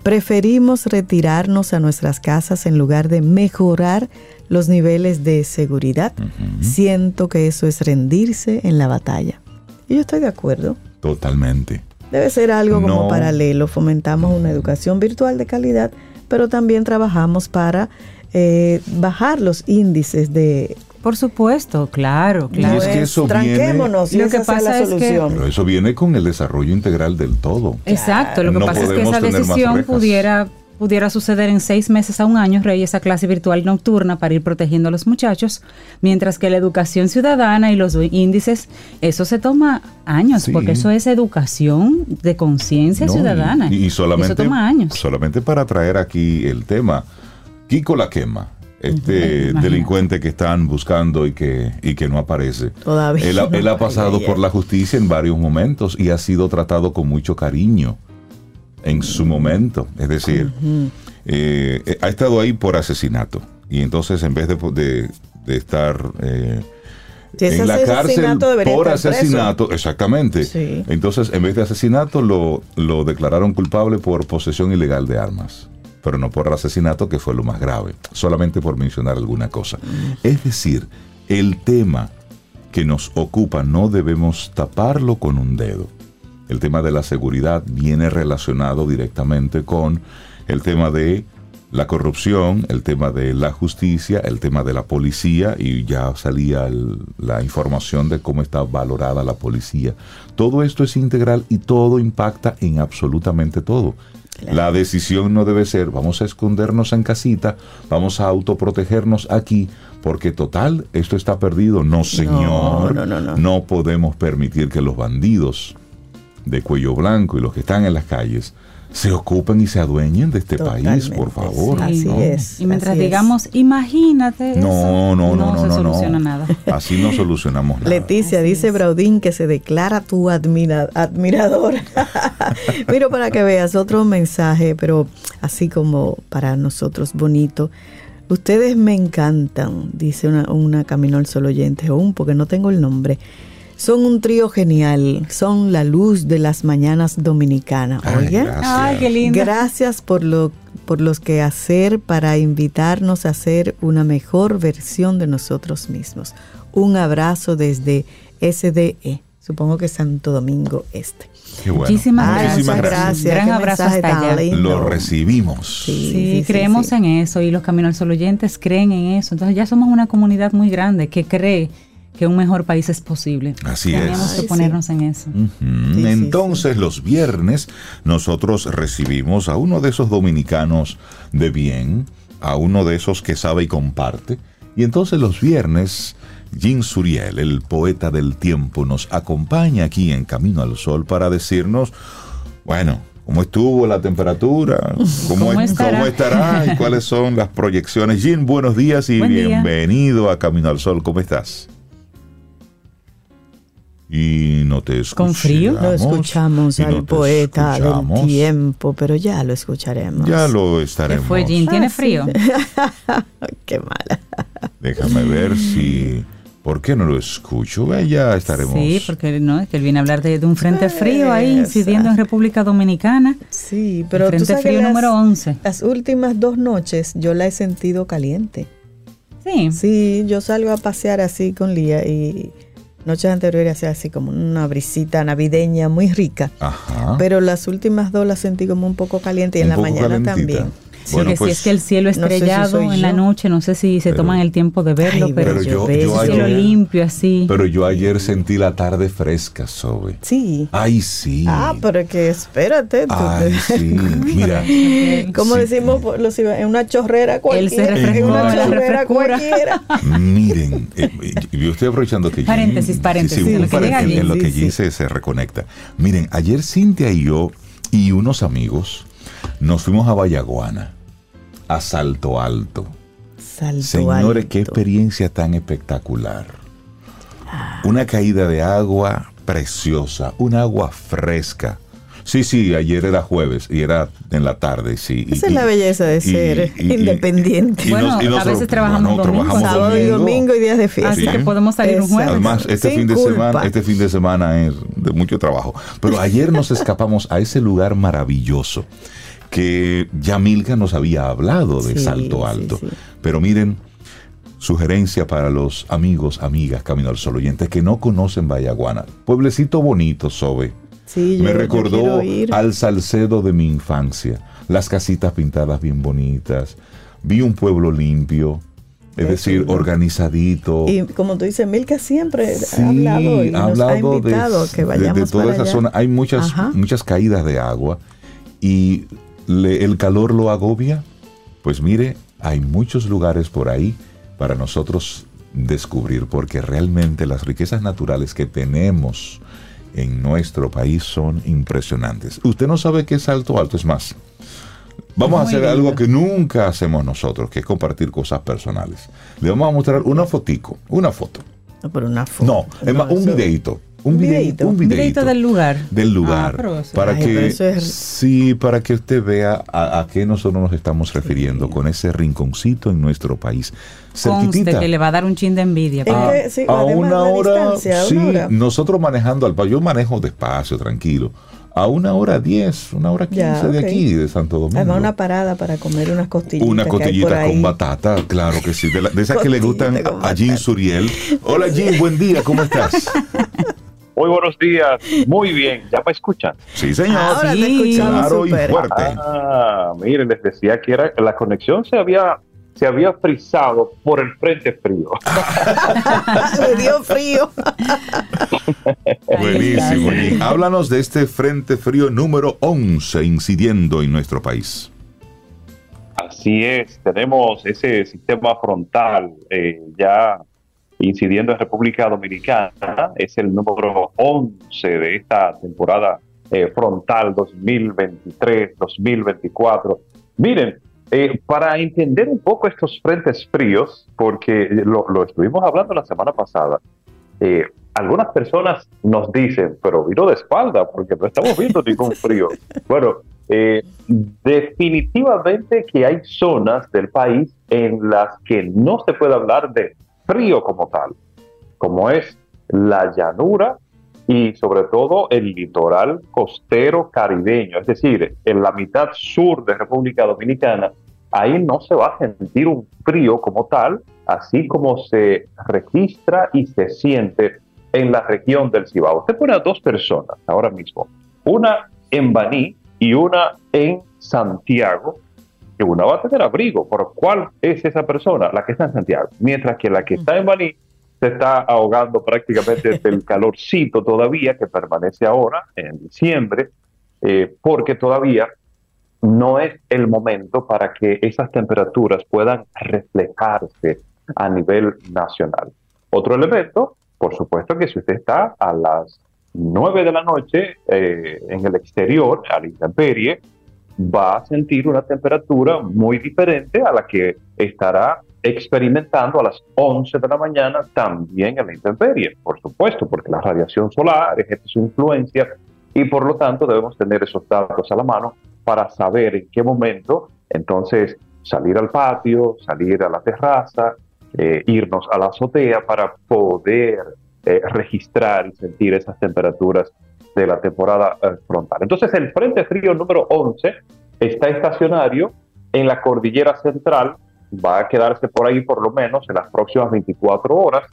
preferimos retirarnos a nuestras casas en lugar de mejorar los niveles de seguridad. Siento que eso es rendirse en la batalla. Y yo estoy de acuerdo.
Totalmente.
Debe ser algo como paralelo. Fomentamos una educación virtual de calidad, pero también trabajamos para eh, bajar los índices de...
Por supuesto, claro,
Y
claro.
es que eso
tranquémonos y
Lo que pasa
la
es que-
solución.
Pero eso viene con el desarrollo integral del todo.
Exacto, lo que
No
pasa es que esa decisión pudiera, pudiera suceder en seis meses a un año, Rey, esa clase virtual nocturna para ir protegiendo a los muchachos, mientras que la educación ciudadana y los índices, eso se toma años,
Sí.
porque eso es educación de conciencia
No,
ciudadana.
Y, y solamente,
eso toma años.
solamente para traer aquí el tema. Kiko la quema. Este delincuente que están buscando y que, y que no aparece.
Todavía
Él,
no.
él ha pasado por la justicia en varios momentos y ha sido tratado con mucho cariño en su momento. Es decir, eh, eh, ha estado ahí por asesinato. Y entonces en vez de, de- de estar eh,
Si
en la cárcel por
preso.
asesinato, exactamente.
Sí.
Entonces, en vez de asesinato, lo, lo declararon culpable por posesión ilegal de armas, pero no por asesinato, que fue lo más grave, solamente por mencionar alguna cosa. Es decir, el tema que nos ocupa no debemos taparlo con un dedo. El tema de la seguridad viene relacionado directamente con el tema de la corrupción, el tema de la justicia, el tema de la policía, y ya salía la información de cómo está valorada la policía. Todo esto es integral y todo impacta en absolutamente todo. La decisión no debe ser, vamos a escondernos en casita, vamos a autoprotegernos aquí, porque total, esto está perdido. No, señor.
no, no, no.
podemos permitir que los bandidos de cuello blanco y los que están en las calles se ocupen y se adueñen de este país, por favor.
sí. Así
¿no?
es.
Y mientras
es.
digamos, imagínate.
No,
eso,
no, no, no,
se
no,
soluciona
no.
nada.
Así no solucionamos nada.
Leticia
Así
dice
es.
Braudín que se declara tu admira- admirador. Mira para que veas otro mensaje, pero así como para nosotros bonito. Ustedes me encantan, dice una, una Camino al Sol oyente, o un porque no tengo el nombre. Son un trío genial, son la luz de las mañanas dominicanas.
Ay,
Oye,
gracias.
Ay, qué lindo.
Gracias por lo por los que hacer para invitarnos a ser una mejor versión de nosotros mismos. Un abrazo desde SDE, supongo que Santo Domingo Este.
Qué bueno.
Muchísimas gracias.
Muchísimas gracias.
Gran
Qué
abrazo hasta allá.
lindo.
Lo recibimos.
Sí,
Sí,
sí, sí,
creemos
sí.
en eso y los Caminos al Sol oyentes creen en eso. Entonces ya somos una comunidad muy grande que cree que un mejor país es posible.
Así
Tenemos
es.
que ponernos en eso.
Sí,
Entonces los viernes nosotros recibimos a uno de esos dominicanos de bien, a uno de esos que sabe y comparte. Y entonces los viernes Jean Suriel, el poeta del tiempo, nos acompaña aquí en Camino al Sol para decirnos, bueno, ¿cómo estuvo la temperatura? ¿Cómo,
¿Cómo
es-
estará?
cómo estará? ¿Y cuáles son las proyecciones? Jean, buenos días y
Buen día.
bienvenido a Camino al Sol. ¿Cómo estás? Y no te escuchamos.
¿Con frío?
Lo escuchamos
no
al poeta
escuchamos.
del tiempo, pero ya lo escucharemos.
Ya lo
¿Qué
estaremos.
fue, Jean? ¿Tiene
Ah,
frío?
Qué mala.
Déjame ver si. ¿Por qué no lo escucho? Eh, Ya estaremos.
Sí, porque no, es que él viene a hablar de, de un frente frío ahí
Esa.
incidiendo en República Dominicana.
Sí, pero
el
tú
frente
sabes que
frío
las-
número 11.
Las últimas dos noches yo la he sentido caliente.
Sí.
Sí, yo salgo a pasear así con Lía y noches anteriores hacía así como una brisita navideña muy rica.
Ajá.
Pero las últimas dos las sentí como un poco caliente y.
Un
en la mañana
calentita.
también.
Sí,
Bueno,
que si
pues-
es que el cielo
No sé si
estrellado en la
yo.
noche, no sé si se
Pero-
toman el tiempo de verlo,
Ay,
pero,
Pero yo- yo
cielo
ayer-
limpio así.
Pero yo ayer sentí la tarde fresca, Zoe.
Sí.
Ay, sí.
Ah, pero que espérate. tú-
Ay, sí. Mira,
Como
Sí.
decimos los iba- en una chorrera cualquiera.
refrescó
en una chorrera cualquiera.
miren, eh, eh, yo estoy aprovechando que Jean-
Paréntesis, paréntesis,
sí, sí,
en
un
lo que
paréntesis, en lo que
sí,
Jean
sí.
se, se reconecta. Miren, ayer Cintia y yo y unos amigos nos fuimos a Vallaguana, a Salto Alto.
Salto
Señores, qué experiencia tan espectacular. Una caída de agua preciosa, un agua fresca. Sí, sí, ayer era jueves y era en la tarde, sí.
Esa
Y-
es la belleza de ser
y- y-
independiente.
y
Bueno, a veces trabajamos domingo,
Sábado y domingo y días de fiesta.
Así
Sí.
que podemos salir un jueves.
Además, este
Sin
fin de
culpa.
semana, este fin de semana es de mucho trabajo. Pero ayer nos escapamos a ese lugar maravilloso que ya Milka nos había hablado de
Sí,
Salto Alto.
sí.
Pero miren, sugerencia para los amigos, amigas, Camino al Sol oyentes que no conocen Vallaguana. Pueblecito bonito, Sobe.
Sí, yo-
Me recordó al Salcedo de mi infancia. Las casitas pintadas bien bonitas. Vi un pueblo limpio. Es decir, organizadito.
Y como tú dices, Milka siempre
Sí,
ha hablado y nos ha
hablado
invitado
de,
que
de-
vayamos
de toda
para
esa
allá.
zona. Hay muchas,
Ajá.
muchas caídas de agua y le- el calor lo agobia. Pues mire, hay muchos lugares por ahí para nosotros descubrir, porque realmente las riquezas naturales que tenemos en nuestro país son impresionantes. Usted no sabe qué es Salto Alto, es más. Vamos a hacer
lindo.
algo que nunca hacemos nosotros, que es compartir cosas personales. Le vamos a mostrar una fotico, una foto.
No, pero una foto.
No, es más, un videito. Un
¿Un
videito. Un videito.
del lugar.
Del lugar.
Ah, eso-
para
Ay,
que
es-
sí, para que usted vea a, a qué nosotros nos estamos refiriendo con ese rinconcito en nuestro país. Cerquitita.
que le va a dar un chin de envidia.
Es
pero-
que, sí,
a
además,
una hora,
a
sí,
una hora.
nosotros manejando al país, yo manejo despacio, tranquilo. A una hora diez, una hora quince de aquí, de Santo Domingo.
Además, una parada para comer unas costillitas.
Una costillita con batata, claro que sí. De, la- de esas que le gustan a Jean
batata.
Suriel. Hola Jean, buen día, ¿cómo estás?
Muy buenos días, muy bien, ¿ya me escuchan?
Sí, señor.
Ahora te
Sí,
escuchamos
claro y fuerte.
Ah, miren, les decía que era, la conexión se había, se había frizado por el frente frío.
Me dio frío.
Buenísimo. Jean. Háblanos de este frente frío número 11 incidiendo en nuestro país.
Así es, tenemos ese sistema frontal eh, ya incidiendo en República Dominicana, es el número 11 de esta temporada eh, frontal 2023-2024. Miren, eh, para entender un poco estos frentes fríos, porque lo, lo estuvimos hablando la semana pasada, eh, algunas personas nos dicen, pero vino de espalda, porque no estamos viendo ningún frío. Bueno, eh, definitivamente que hay zonas del país en las que no se puede hablar de frío como tal, como es la llanura y sobre todo el litoral costero caribeño, es decir, en la mitad sur de República Dominicana, ahí no se va a sentir un frío como tal, así como se registra y se siente en la región del Cibao. Usted pone a dos personas ahora mismo, una en Baní y una en Santiago, que una va a tener abrigo. ¿Por cuál es esa persona? La que está en Santiago. Mientras que la que está en Baní se está ahogando prácticamente del calorcito todavía que permanece ahora en diciembre, eh, porque todavía no es el momento para que esas temperaturas puedan reflejarse a nivel nacional. Otro elemento, por supuesto que si usted está a las 9 de la noche eh, en el exterior, a la intemperie, va a sentir una temperatura muy diferente a la que estará experimentando a las 11 de la mañana también en la intemperie, por supuesto, porque la radiación solar ejerce su influencia y por lo tanto debemos tener esos datos a la mano para saber en qué momento entonces salir al patio, salir a la terraza, eh, irnos a la azotea para poder eh, registrar y sentir esas temperaturas de la temporada eh, frontal. Entonces el Frente Frío número 11 está estacionario en la cordillera central, va a quedarse por ahí por lo menos en las próximas 24 horas.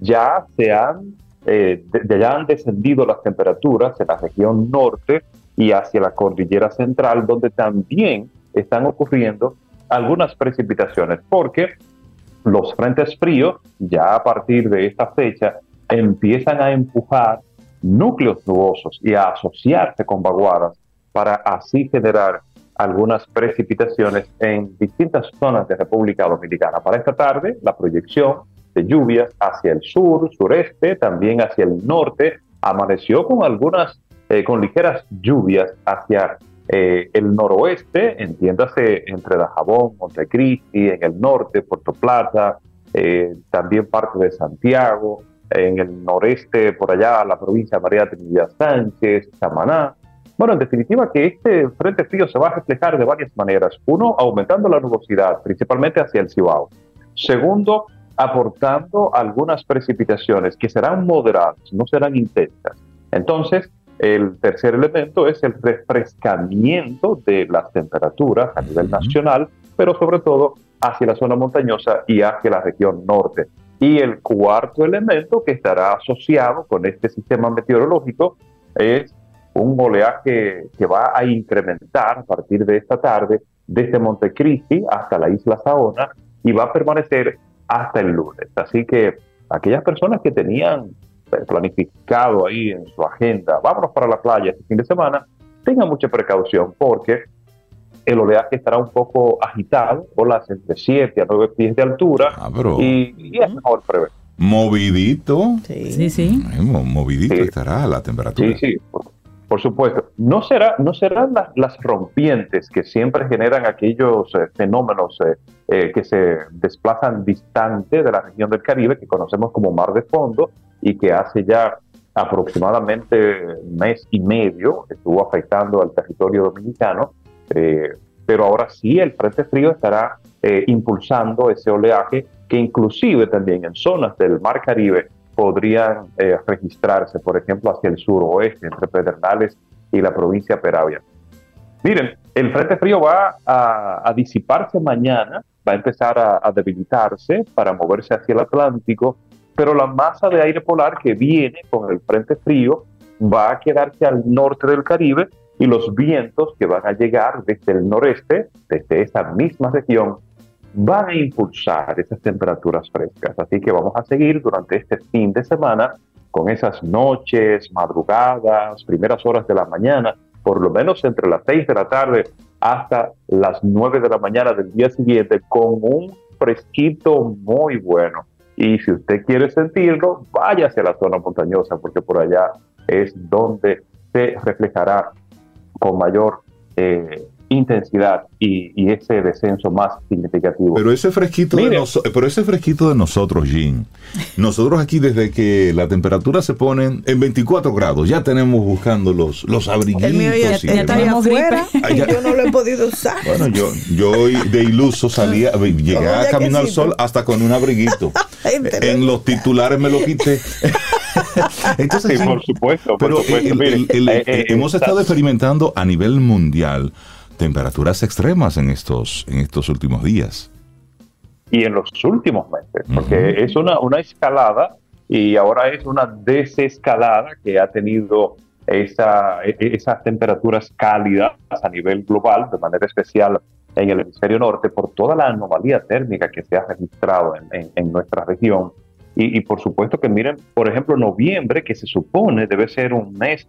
Ya se han, eh, ya han descendido las temperaturas en la región norte y hacia la cordillera central, donde también están ocurriendo algunas precipitaciones, porque los frentes fríos, ya a partir de esta fecha, empiezan a empujar núcleos nubosos y a asociarse con vaguadas para así generar algunas precipitaciones en distintas zonas de República Dominicana. Para esta tarde, la proyección de lluvias hacia el sur, sureste, también hacia el norte, amaneció con algunas, eh, con ligeras lluvias hacia eh, el noroeste, entiéndase entre Dajabón, Montecristi, en el norte, Puerto Plata, eh, también parte de Santiago, en el noreste, por allá, la provincia de María Trinidad Sánchez, Samaná. Bueno, en definitiva que este frente frío se va a reflejar de varias maneras. Uno, aumentando la nubosidad, principalmente hacia el Cibao. Segundo, aportando algunas precipitaciones que serán moderadas, no serán intensas. Entonces, el tercer elemento es el refrescamiento de las temperaturas a nivel nacional, pero sobre todo hacia la zona montañosa y hacia la región norte. Y el cuarto elemento que estará asociado con este sistema meteorológico es un oleaje que va a incrementar a partir de esta tarde desde Montecristi hasta la isla Saona y va a permanecer hasta el lunes. Así que aquellas personas que tenían planificado ahí en su agenda, vámonos para la playa este fin de semana, tengan mucha precaución porque el oleaje estará un poco agitado, olas entre 7 a 9 pies de altura
Ah,
y, es mejor prever.
Movidito.
Sí, sí.
Ay, mo- movidito
Sí.
estará la temperatura.
Sí, sí, por, por supuesto. No, será, no serán las, las rompientes que siempre generan aquellos eh, fenómenos eh, eh, que se desplazan distante de la región del Caribe, que conocemos como mar de fondo, y que hace ya aproximadamente un mes y medio estuvo afectando al territorio dominicano. Eh, pero ahora sí el frente frío estará eh, impulsando ese oleaje que inclusive también en zonas del mar Caribe podrían eh, registrarse, por ejemplo, hacia el suroeste, entre Pedernales y la provincia de Peravia. Miren, el frente frío va a, a disiparse mañana, va a empezar a, a debilitarse para moverse hacia el Atlántico, pero la masa de aire polar que viene con el frente frío va a quedarse al norte del Caribe y los vientos que van a llegar desde el noreste, desde esa misma región, van a impulsar esas temperaturas frescas. Así que vamos a seguir durante este fin de semana con esas noches, madrugadas, primeras horas de la mañana, por lo menos entre las 6 de la tarde hasta las 9 de la mañana del día siguiente, con un fresquito muy bueno. Y si usted quiere sentirlo, vaya hacia la zona montañosa, porque por allá es donde se reflejará con mayor eh, intensidad y, y ese descenso más significativo.
Pero ese fresquito de noso- pero ese fresquito de nosotros, Jim. Nosotros aquí desde que la temperatura se pone en 24 grados, ya tenemos buscando los, los abriguitos.
El mío ya,
y
ya
demás.
está ahí
Tenemos
afuera
gripe.
Ah,
y
ya.
yo no lo he podido usar.
Bueno, yo, yo hoy de iluso salía, llegué a
un
Camino al. Sol hasta con un abriguito.
Ay,
en los titulares me lo quité. Entonces,
Sí, por supuesto, por
pero
supuesto.
el-
Mire,
el- el-
eh, eh,
hemos estado experimentando a nivel mundial temperaturas extremas en estos, en estos últimos días.
y en los últimos meses, porque
Ujú.
es una, una escalada y ahora es una desescalada que ha tenido esa, e- esas temperaturas cálidas a nivel global, de manera especial en el hemisferio norte, por toda la anomalía térmica que se ha registrado en, en- en nuestra región. Y, y por supuesto que miren, por ejemplo, noviembre, que se supone debe ser un mes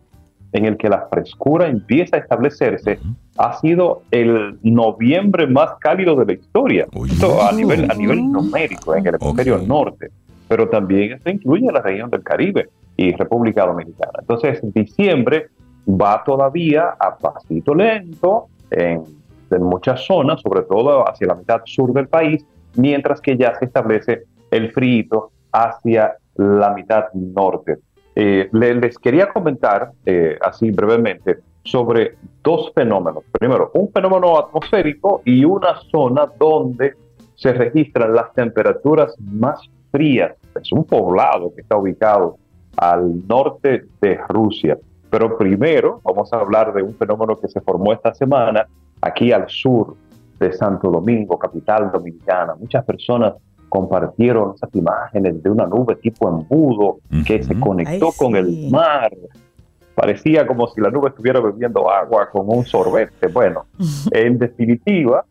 en el que la frescura empieza a establecerse, ha sido el noviembre más cálido de la historia.
Oye.
Esto a nivel, a nivel numérico en el hemisferio
Ok.
norte, pero también esto incluye la región del Caribe y República Dominicana. Entonces, diciembre va todavía a pasito lento en, en muchas zonas, sobre todo hacia la mitad sur del país, mientras que ya se establece el frío hacia la mitad norte. Eh, le- les quería comentar, eh, así brevemente, sobre dos fenómenos. Primero, un fenómeno atmosférico y una zona donde se registran las temperaturas más frías. Es un poblado que está ubicado al norte de Rusia. Pero primero vamos a hablar de un fenómeno que se formó esta semana aquí al sur de Santo Domingo, capital dominicana. Muchas personas compartieron esas imágenes de una nube tipo embudo que se conectó
Ay,
con
sí.
el mar parecía como si la nube estuviera bebiendo agua con un sorbete. Bueno, en definitiva,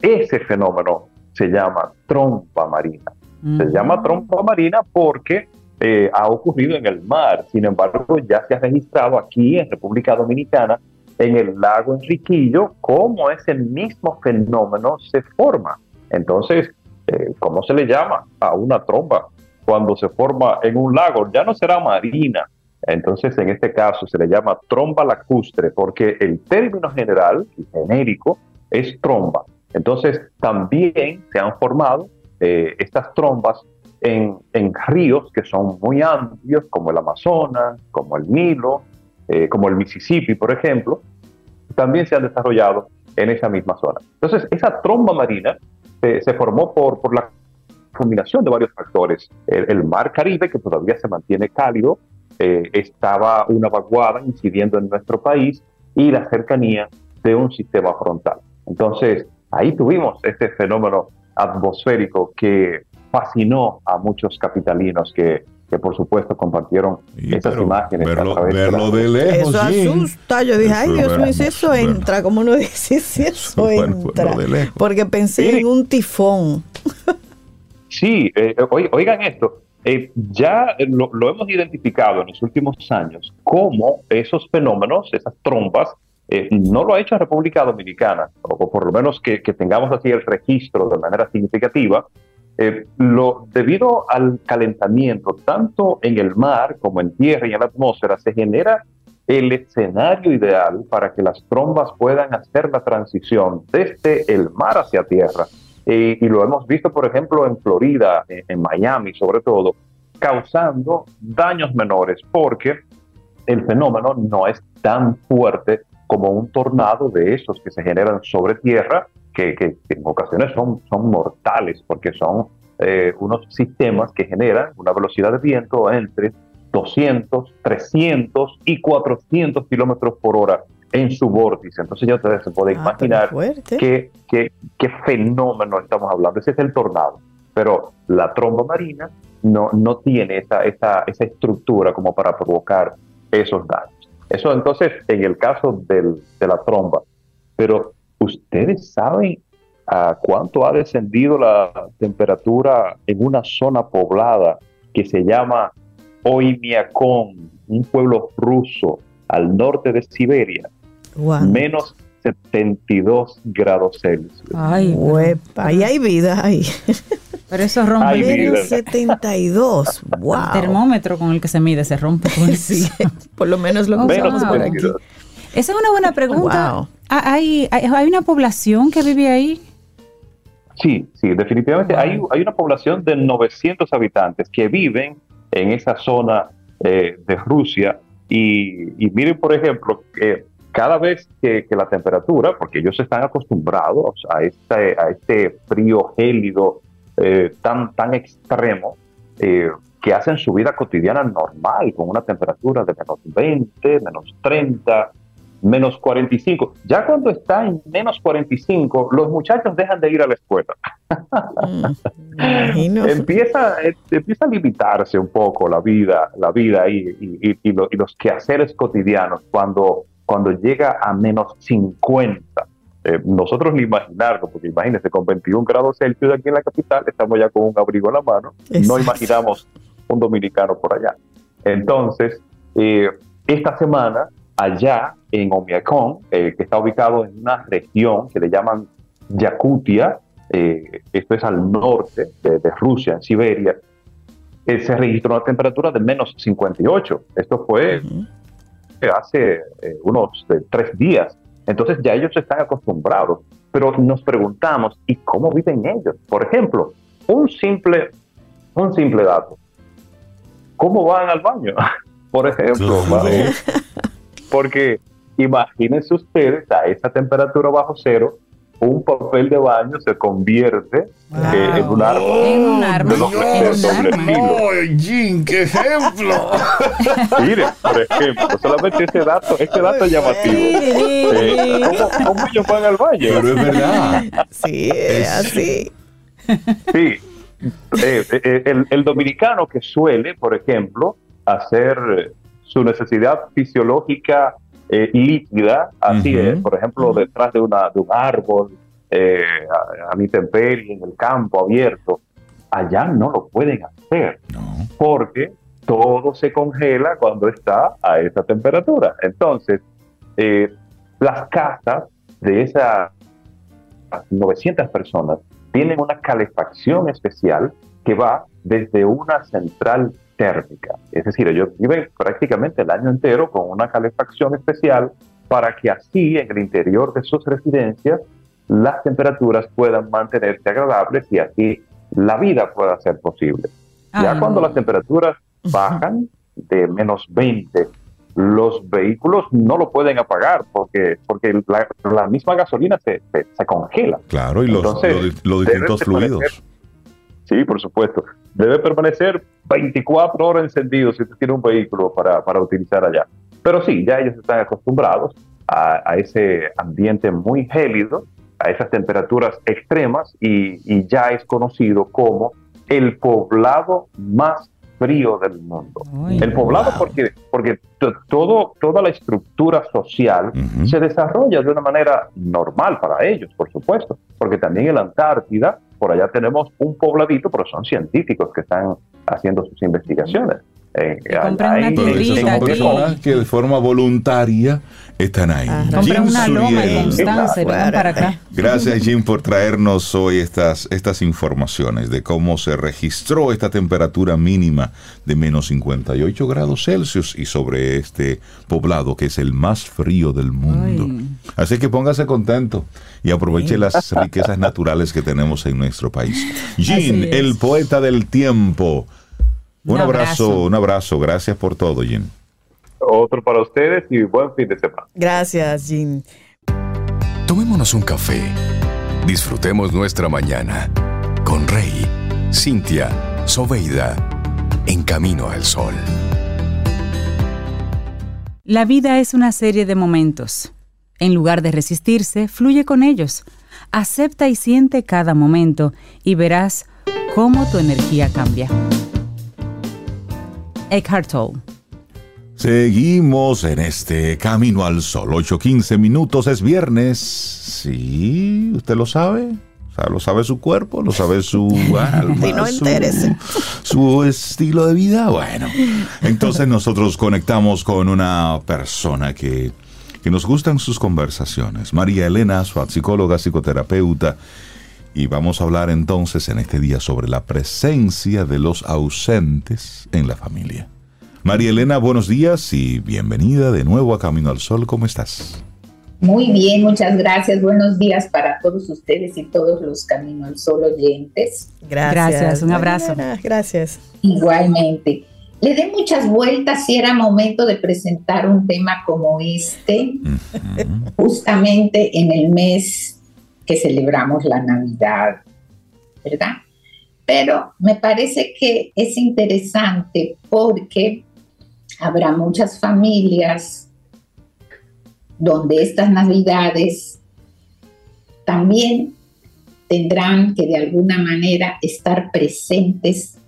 ese fenómeno se llama trompa marina. Se llama trompa marina porque eh, ha ocurrido en el mar. Sin embargo, ya se ha registrado aquí en República Dominicana, en el lago Enriquillo, cómo ese mismo fenómeno se forma. Entonces, eh, ¿cómo se le llama a una trompa cuando se forma en un lago? Ya no será marina. Entonces, en este caso se le llama tromba lacustre porque el término general, genérico, es tromba. Entonces, también se han formado eh, estas trombas en, ríos que son muy amplios, como el Amazonas, como el Nilo, eh, como el Mississippi, por ejemplo, también se han desarrollado en esa misma zona. Entonces, esa tromba marina se formó por, por la combinación de varios factores. El, mar Caribe, que todavía se mantiene cálido, eh, estaba una vaguada incidiendo en nuestro país y la cercanía de un sistema frontal. Entonces, ahí tuvimos este fenómeno atmosférico que fascinó a muchos capitalinos que, que por supuesto compartieron esas imágenes.
Verlo, verlo de, lejos.
Eso asusta. Yo dije, ay Dios mío, si eso entra, como uno dice, si eso entra. Porque pensé en un tifón.
sí, eh, oigan esto. Eh, ya lo, hemos identificado en los últimos años como esos fenómenos, esas trombas, eh, no lo ha hecho República Dominicana, o por lo menos que, que tengamos así el registro de manera significativa, eh, lo, debido al calentamiento, tanto en el mar como en tierra y en la atmósfera, se genera el escenario ideal para que las trombas puedan hacer la transición desde el mar hacia tierra. Eh, y lo hemos visto, por ejemplo, en Florida, en, Miami sobre todo, causando daños menores, porque el fenómeno no es tan fuerte como un tornado de esos que se generan sobre tierra que, en ocasiones son, son mortales porque son eh, unos sistemas que generan una velocidad de viento entre 200, 300 y 400 kilómetros por hora en su vórtice. Entonces ya ustedes se pueden ah, imaginar qué, qué, qué, fenómeno estamos hablando. Ese es el tornado. Pero la tromba marina no, no tiene esa, esa, esa estructura como para provocar esos daños. Eso entonces en el caso del, de la tromba. Pero ¿Ustedes saben a cuánto ha descendido la temperatura en una zona poblada que se llama Oymyakon, un pueblo ruso al norte de Siberia? Menos 72 grados Celsius.
Ay, huepa, ahí hay vida ahí.
Pero eso rompe.
Menos 72. Wow.
El termómetro con el que se mide se rompe
por lo menos lo que oh, por aquí.
Esa es una buena pregunta. Ah, ¿Hay, hay, una población que vive ahí?
Sí, sí, definitivamente hay, hay una población de 900 habitantes que viven en esa zona eh, de Rusia y, miren, por ejemplo, que cada vez que, la temperatura, porque ellos están acostumbrados a este, a este frío gélido eh, tan, tan extremo, eh, que hacen su vida cotidiana normal, con una temperatura de menos 20, menos 30, menos 45. Ya cuando está en menos 45, los muchachos dejan de ir a la escuela. Mm, empieza, eh, empieza a limitarse un poco la vida, la vida y, y, los quehaceres cotidianos cuando, cuando llega a menos 50. Eh, nosotros ni imaginarlo, porque imagínense, con 21 grados Celsius aquí en la capital, estamos ya con un abrigo en la mano, no imaginamos un dominicano por allá. Entonces, eh, esta semana allá en Omiakon, eh, que está ubicado en una región que le llaman Yakutia, eh, esto es al norte de, Rusia, en Siberia, eh, se registró una temperatura de menos 58. Esto fue hace unos tres días. Entonces ya ellos están acostumbrados, pero nos preguntamos, ¿y cómo viven ellos? Por ejemplo, un simple, un simple dato. ¿Cómo van al baño? Por ejemplo, porque imagínense ustedes a esa temperatura bajo cero, un papel de baño se convierte eh, en un arma.
En un arma.
¡Ay, Jim, qué ejemplo!
Mire, por ejemplo, solamente ese dato, ese dato llamativo. Eh, ¿cómo, ¿cómo, ellos van al baño?
Pero es verdad.
Sí, es así.
Sí. Eh, el, el dominicano que suele, por ejemplo, hacer su necesidad fisiológica eh, líquida, así es, por ejemplo, detrás de, una, de un árbol, eh, a, a mi temperie, en el campo abierto, allá no lo pueden hacer
No.
porque todo se congela cuando está a esa temperatura. Entonces, eh, las casas de esas 900 personas tienen una calefacción especial que va desde una central térmica. Es decir, ellos viven prácticamente el año entero con una calefacción especial para que así en el interior de sus residencias las temperaturas puedan mantenerse agradables y así la vida pueda ser posible. Ya cuando las temperaturas bajan de menos 20, los vehículos no lo pueden apagar porque, porque la, la misma gasolina se, se, se congela.
Claro, y los,
Entonces,
los- distintos fluidos.
Sí, por supuesto. Debe permanecer 24 horas encendido si usted tiene un vehículo para, para utilizar allá. Pero sí, ya ellos están acostumbrados a, a ese ambiente muy gélido, a esas temperaturas extremas y, y ya es conocido como el poblado más frío del mundo. El poblado
Wow.
porque, porque to- todo, toda la estructura social
Ujú.
se desarrolla de una manera normal para ellos, por supuesto, porque también en la Antártida, por allá tenemos un pobladito, pero son científicos que están haciendo sus investigaciones. Eh,
personas que de forma voluntaria están ahí.
Ah,
Jim
una loma y vengan para acá.
Gracias Jim por traernos hoy estas, estas informaciones de cómo se registró esta temperatura mínima de menos 58 grados Celsius y sobre este poblado que es el más frío del mundo.
Ay.
Así que póngase contento y aproveche las riquezas naturales que tenemos en nuestro país. Jim, el poeta del tiempo. Un,
Un
abrazo,
abrazo.
un abrazo. Gracias por todo, Jim.
Otro para ustedes y buen fin de semana.
Gracias, Jim.
Tomémonos un café. Disfrutemos nuestra mañana con Rey, Cintia, Soveida, en camino al sol.
La vida es una serie de momentos. En lugar de resistirse, fluye con ellos. Acepta y siente cada momento y verás cómo tu energía cambia. Eckhart Tolle.
Seguimos en este Camino al Sol. 8.15 minutos es viernes. Sí, ¿usted lo sabe? O sea, lo sabe su cuerpo, lo sabe su alma,
Y no
su, su estilo de vida. Bueno, entonces nosotros conectamos con una persona que, que nos gustan sus conversaciones. María Elena Asfat, psicóloga, psicoterapeuta. Y vamos a hablar entonces en este día sobre la presencia de los ausentes en la familia. María Elena, buenos días y bienvenida de nuevo a Camino al Sol. ¿Cómo estás?
Muy bien, muchas gracias. Buenos días para todos ustedes y todos los Camino al Sol oyentes.
Gracias.
Gracias, un abrazo.
Mariana, Gracias.
Igualmente. Le dé muchas vueltas si era momento de presentar un tema como este, justamente en el mes que celebramos la Navidad, ¿verdad? Pero me parece que es interesante porque habrá muchas familias donde estas navidades también tendrán que de alguna manera estar presentes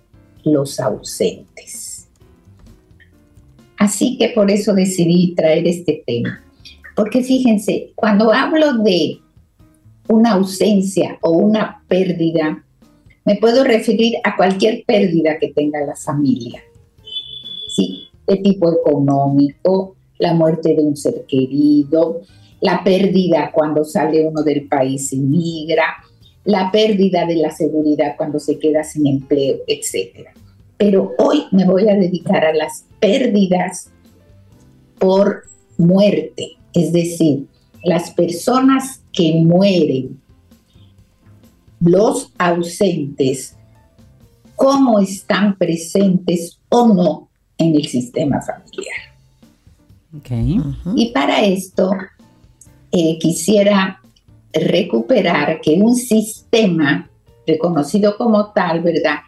los ausentes. Así que por eso decidí traer este tema. Porque fíjense, cuando hablo de una ausencia o una pérdida, me puedo referir a cualquier pérdida que tenga la familia. Sí, de tipo económico, la muerte de un ser querido, la pérdida cuando sale uno del país y migra, la pérdida de la seguridad cuando se queda sin empleo, etc. Pero hoy me voy a dedicar a las pérdidas por muerte, es decir, las personas que mueren, los ausentes, cómo están presentes o no en el sistema familiar.
Ok.
Y para esto eh, quisiera recuperar que un sistema reconocido como tal, ¿verdad?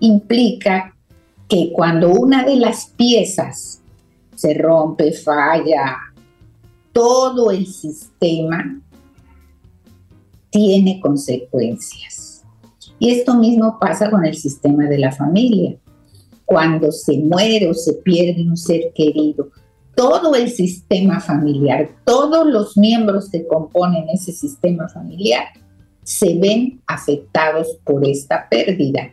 Implica que cuando una de las piezas se rompe, falla, todo el sistema tiene consecuencias. Y esto mismo pasa con el sistema de la familia. Cuando se muere o se pierde un ser querido, todo el sistema familiar, todos los miembros que componen ese sistema familiar se ven afectados por esta pérdida.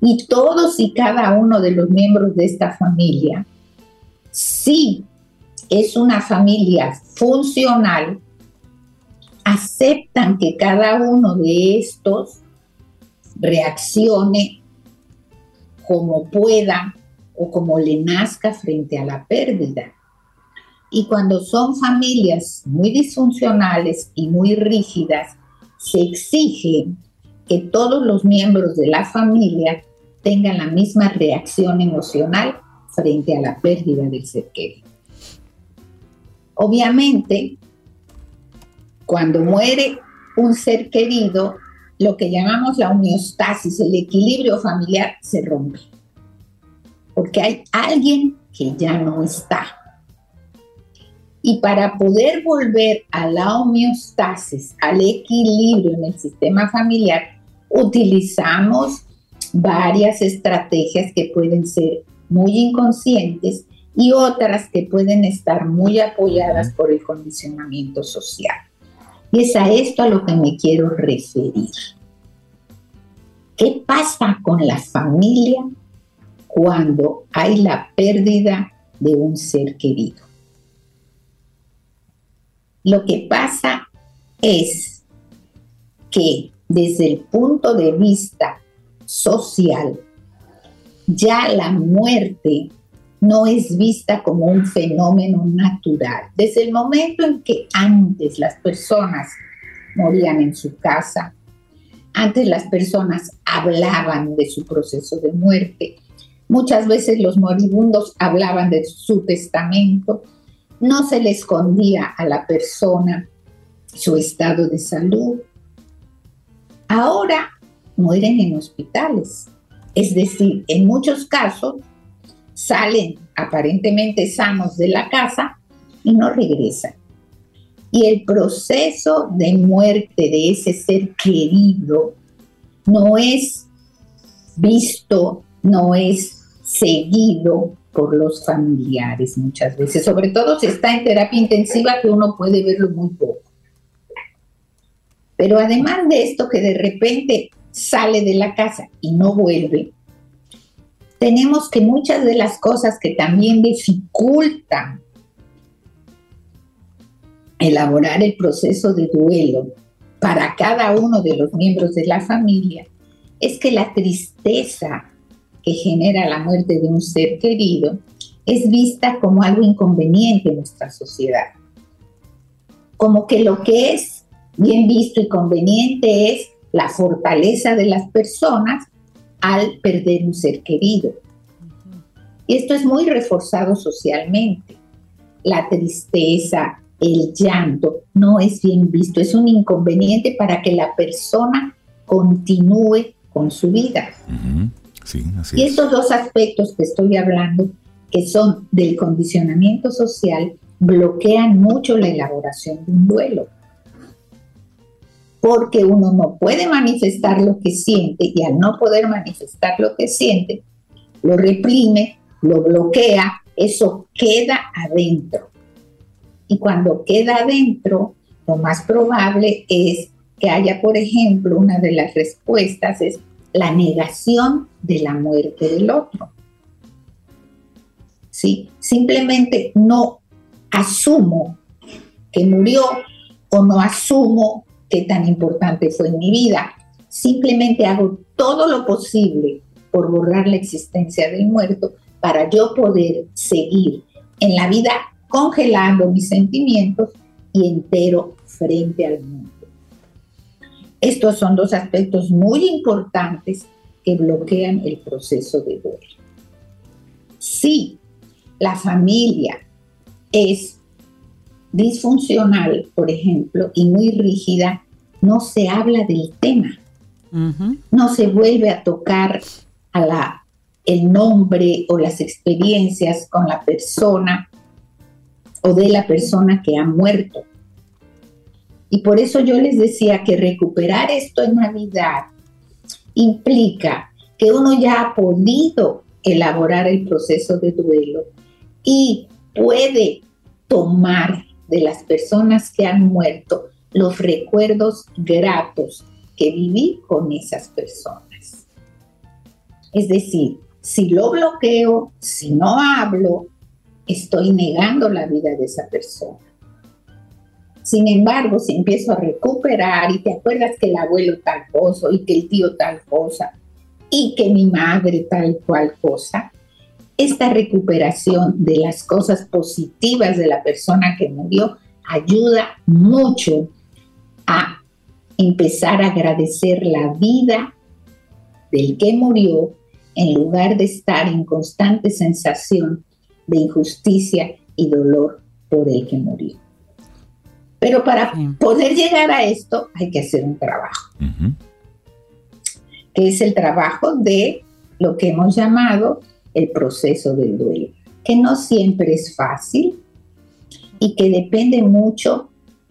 Y todos y cada uno de los miembros de esta familia, si es una familia funcional, aceptan que cada uno de estos reaccione como pueda o como le nazca frente a la pérdida. Y cuando son familias muy disfuncionales y muy rígidas, se exige que todos los miembros de la familia tengan la misma reacción emocional frente a la pérdida del ser querido. Obviamente, cuando muere un ser querido, lo que llamamos la homeostasis, el equilibrio familiar, se rompe. Porque hay alguien que ya no está. Y para poder volver a la homeostasis, al equilibrio en el sistema familiar, utilizamos varias estrategias que pueden ser muy inconscientes y otras que pueden estar muy apoyadas por el condicionamiento social. Y es a esto a lo que me quiero referir. ¿Qué pasa con la familia cuando hay la pérdida de un ser querido? Lo que pasa es que desde el punto de vista social, ya la muerte no es vista como un fenómeno natural. Desde el momento en que antes las personas morían en su casa, antes las personas hablaban de su proceso de muerte, muchas veces los moribundos hablaban de su testamento, no se le escondía a la persona su estado de salud. Ahora mueren en hospitales, es decir, en muchos casos salen aparentemente sanos de la casa y no regresan. Y el proceso de muerte de ese ser querido no es visto, no es seguido por los familiares muchas veces, sobre todo si está en terapia intensiva que uno puede verlo muy poco. Pero además de esto que de repente sale de la casa y no vuelve, tenemos que muchas de las cosas que también dificultan elaborar el proceso de duelo para cada uno de los miembros de la familia es que la tristeza que genera la muerte de un ser querido es vista como algo inconveniente en nuestra sociedad. Como que lo que es bien visto y conveniente es la fortaleza de las personas al perder un ser querido. Y esto es muy reforzado socialmente. La tristeza, el llanto, no es bien visto, es un inconveniente para que la persona continúe con su vida. y estos dos aspectos que estoy hablando, que son del condicionamiento social, bloquean mucho la elaboración de un duelo porque uno no puede manifestar lo que siente y al no poder manifestar lo que siente, lo reprime, lo bloquea, eso queda adentro. Y cuando queda adentro, lo más probable es que haya, por ejemplo, una de las respuestas es la negación de la muerte del otro. ¿Sí? Simplemente no asumo que murió o no asumo qué tan importante fue en mi vida. Simplemente hago todo lo posible por borrar la existencia del muerto para yo poder seguir en la vida congelando mis sentimientos y entero frente al mundo. Estos son dos aspectos muy importantes que bloquean el proceso de duelo. Si la familia es disfuncional, por ejemplo, y muy rígida, no se habla del tema. No se vuelve a tocar a la, el nombre o las experiencias con la persona o de la persona que ha muerto. Y por eso yo les decía que recuperar esto en Navidad implica que uno ya ha podido elaborar el proceso de duelo y puede tomar de las personas que han muerto los recuerdos gratos que viví con esas personas. Es decir, si lo bloqueo, si no hablo, estoy negando la vida de esa persona. Sin embargo, si empiezo a recuperar y te acuerdas que el abuelo tal cosa y que el tío tal cosa y que mi madre tal cual cosa, esta recuperación de las cosas positivas de la persona que murió ayuda mucho a empezar a agradecer la vida del que murió en lugar de estar en constante sensación de injusticia y dolor por el que murió. Pero para poder llegar a esto hay que hacer un trabajo, que es el trabajo de lo que hemos llamado el proceso del duelo, que no siempre es fácil y que depende mucho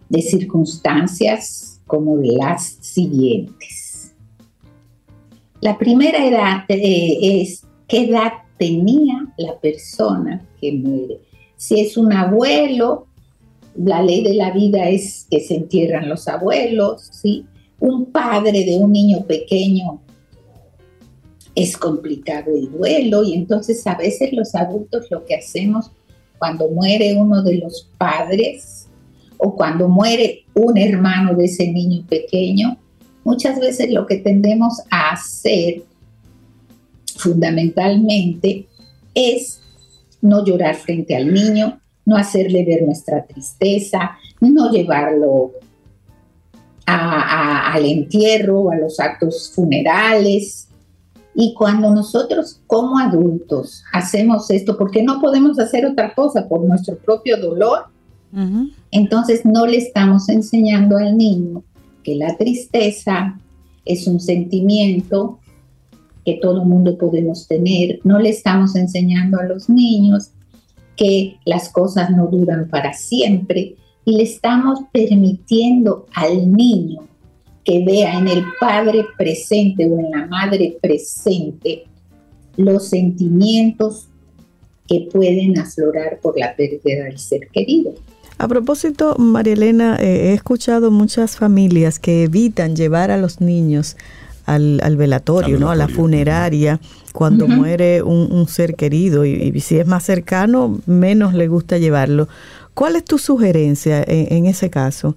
de circunstancias como las siguientes. La primera edad eh, es qué edad tenía la persona que muere. Si es un abuelo, la ley de la vida es que se entierran los abuelos, ¿sí? Un padre de un niño pequeño es complicado el duelo y entonces a veces los adultos lo que hacemos cuando muere uno de los padres o cuando muere un hermano de ese niño pequeño, muchas veces lo que tendemos a hacer fundamentalmente es no llorar frente al niño, no hacerle ver nuestra tristeza, no llevarlo al entierro, a los actos funerales. Y cuando nosotros como adultos hacemos esto, porque no podemos hacer otra cosa por nuestro propio dolor, entonces no le estamos enseñando al niño que la tristeza es un sentimiento que todo mundo podemos tener, no le estamos enseñando a los niños que las cosas no duran para siempre. Y le estamos permitiendo al niño que vea en el padre presente o en la madre presente los sentimientos que pueden aflorar por la pérdida del ser querido.
A propósito, María Elena, eh, he escuchado muchas familias que evitan llevar a los niños al, velatorio, ¿no? A la funeraria, cuando muere un, ser querido y, si es más cercano, menos le gusta llevarlo. ¿Cuál es tu sugerencia en, ese caso?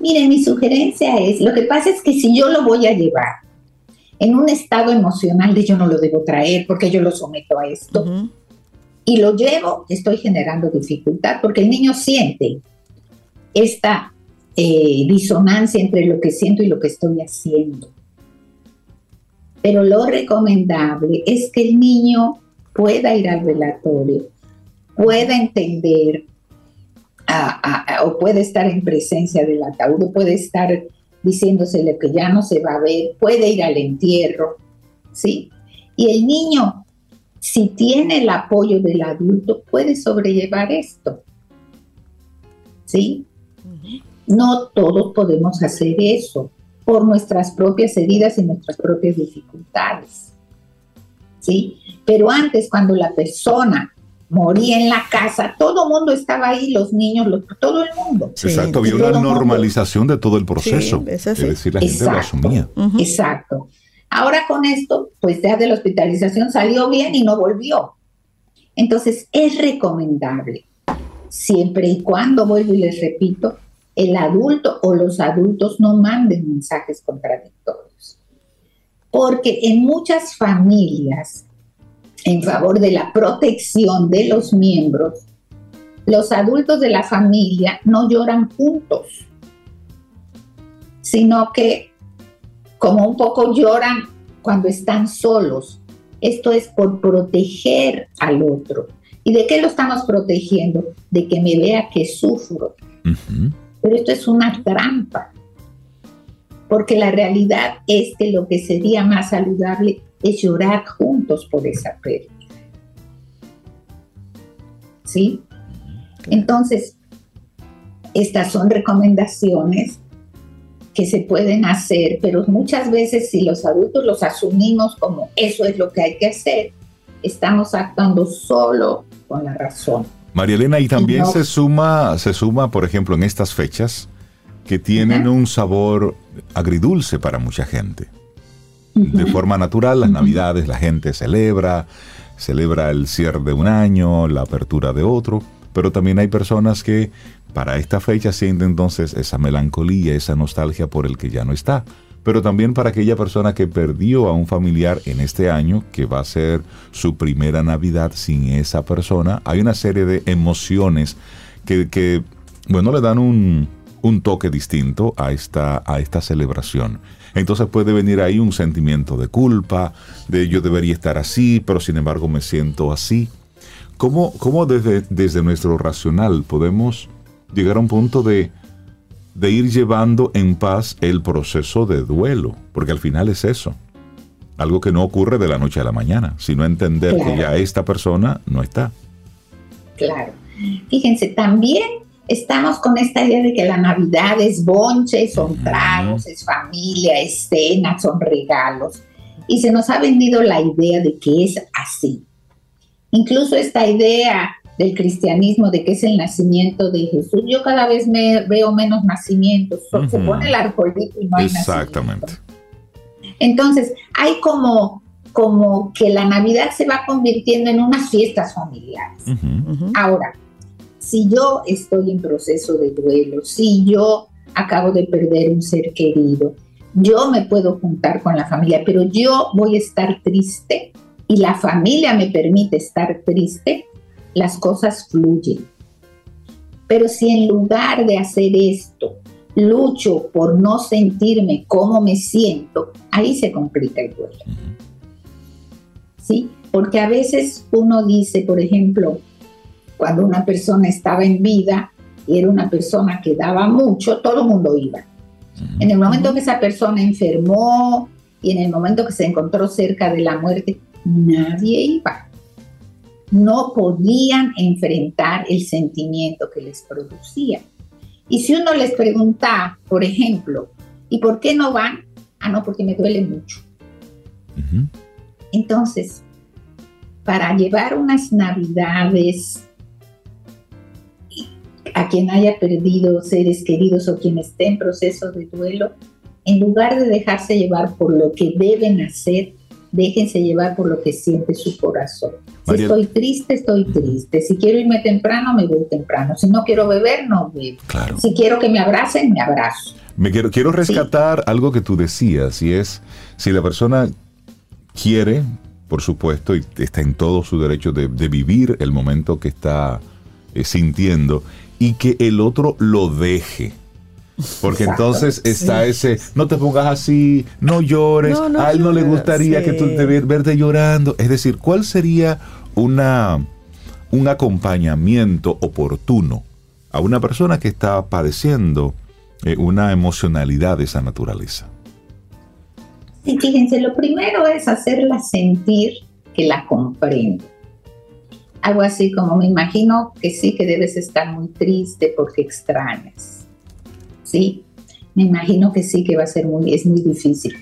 Mire, mi sugerencia es, lo que pasa es que si yo lo voy a llevar en un estado emocional de yo no lo debo traer porque yo lo someto a esto y lo llevo, estoy generando dificultad porque el niño siente esta eh, disonancia entre lo que siento y lo que estoy haciendo. Pero lo recomendable es que el niño pueda ir al velatorio, pueda entender o puede estar en presencia del ataúd, puede estar diciéndosele que ya no se va a ver, puede ir al entierro, ¿sí? Y el niño, si tiene el apoyo del adulto, puede sobrellevar esto, ¿sí? No todos podemos hacer eso por nuestras propias heridas y nuestras propias dificultades. ¿Sí? Pero antes, cuando la persona moría en la casa, todo el mundo estaba ahí, los niños, todo el mundo.
Exacto, había una normalización de todo el proceso. es, decir, la gente lo asumía.
Exacto. Ahora con esto, pues ya de la hospitalización salió bien y no volvió. Entonces, es recomendable, siempre y cuando, vuelvo y les repito, el adulto o los adultos no manden mensajes contradictorios. Porque en muchas familias, en favor de la protección de los miembros, los adultos de la familia no lloran juntos, sino que como un poco lloran cuando están solos. Esto es por proteger al otro. ¿Y de qué lo estamos protegiendo? De que me vea que sufro. Pero esto es una trampa, porque la realidad es que lo que sería más saludable es llorar juntos por esa pérdida. ¿Sí? Entonces, estas son recomendaciones que se pueden hacer, pero muchas veces si los adultos los asumimos como eso es lo que hay que hacer, estamos actuando solo con la razón.
María Elena, y también
no-
se suma, se suma, por ejemplo, en estas fechas que tienen un sabor agridulce para mucha gente. De forma natural, las navidades la gente celebra, celebra el cierre de un año, la apertura de otro, pero también hay personas que para esta fecha sienten entonces esa melancolía, esa nostalgia por el que ya no está. Pero también para aquella persona que perdió a un familiar en este año, que va a ser su primera Navidad sin esa persona, hay una serie de emociones que, que, bueno, le dan un, un toque distinto a esta, a esta celebración. Entonces puede venir ahí un sentimiento de culpa, de yo debería estar así, pero sin embargo me siento así. ¿Cómo, cómo desde, desde nuestro racional podemos llegar a un punto de, de ir llevando en paz el proceso de duelo? Porque al final es eso. Algo que no ocurre de la noche a la mañana, sino entender que ya esta persona no está.
Claro. Fíjense, también estamos con esta idea de que la Navidad es bonche, son tragos, es familia, es cena, son regalos. Y se nos ha vendido la idea de que es así. Incluso esta idea del cristianismo de que es el nacimiento de Jesús. Yo cada vez me veo menos nacimientos. Se
Ujú.
pone el arbolito y no hay
Exactamente.
nacimiento. Entonces, hay como, como que la Navidad se va convirtiendo en unas fiestas familiares.
Ujú.
Ujú.
Ahora, si yo estoy en proceso de duelo, si yo acabo de perder un ser querido, yo me puedo juntar con la familia, pero yo voy a estar triste y la familia me permite estar triste, las cosas fluyen. Pero si en lugar de hacer esto, lucho por no sentirme como me siento, ahí se complica el duelo. ¿Sí? Porque a veces uno dice, por ejemplo, cuando una persona estaba en vida y era una persona que daba mucho, todo el mundo iba. En el momento que esa persona enfermó y en el momento que se encontró cerca de la muerte, nadie iba. No podían enfrentar el sentimiento que les producía. Y si uno les pregunta, por ejemplo, ¿y por qué no van? Ah, no, porque me duele mucho. Entonces, para llevar unas navidades a quien haya perdido seres queridos o quien esté en proceso de duelo, en lugar de dejarse llevar por lo que deben hacer, déjense llevar por lo que siente su corazón. Si estoy triste, estoy triste. Si quiero irme temprano, me voy temprano. Si no quiero beber, no bebo.
Claro.
Si quiero que me abracen, me abrazo.
Me quiero, quiero rescatar algo que tú decías, y es, si la persona quiere, por supuesto, y está en todo su derecho de, de vivir el momento que está eh, sintiendo, y que el otro lo deje. Porque
Exacto.
entonces está ese, no te pongas así, no llores,
No, no
a él no le gustaría que tú
sí.
te ver- verte llorando. Es decir, ¿cuál sería una, un acompañamiento oportuno a una persona que está padeciendo eh, una emocionalidad de esa naturaleza?
Y fíjense, lo primero es hacerla sentir que la comprende. Algo así como me imagino que sí que debes estar muy triste porque extrañas. Sí, me imagino que sí que va a ser muy, es muy difícil.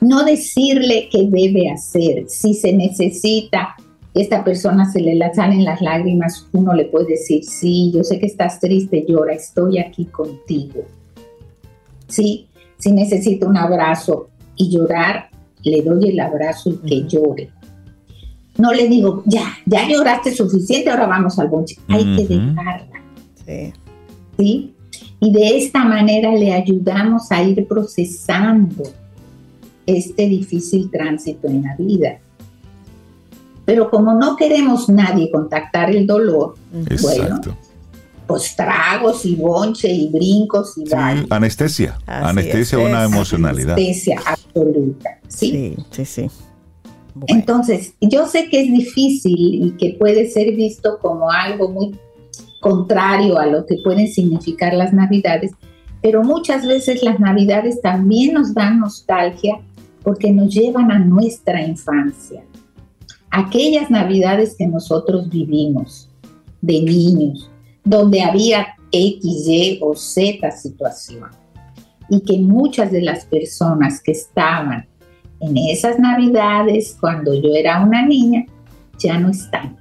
No decirle qué debe hacer. Si se necesita, esta persona se le la- salen las lágrimas, uno le puede decir, sí, yo sé que estás triste, llora, estoy aquí contigo. Sí, si necesita un abrazo y llorar, le doy el abrazo y que llore. No le digo, ya, ya lloraste suficiente, ahora vamos al bonche. Hay que dejarla,
Sí.
¿sí? Y de esta manera le ayudamos a ir procesando este difícil tránsito en la vida. Pero como no queremos nadie contactar el dolor, bueno, pues tragos y bonche y brincos y
Sí, anestesia.
Así
anestesia
es,
una
es.
emocionalidad.
Anestesia absoluta, ¿sí?
Sí, sí, sí.
Entonces, yo sé que es difícil y que puede ser visto como algo muy contrario a lo que pueden significar las navidades, pero muchas veces las navidades también nos dan nostalgia porque nos llevan a nuestra infancia. Aquellas navidades que nosotros vivimos de niños, donde había X, Y o Z situación, y que muchas de las personas que estaban en esas navidades, cuando yo era una niña, ya no están.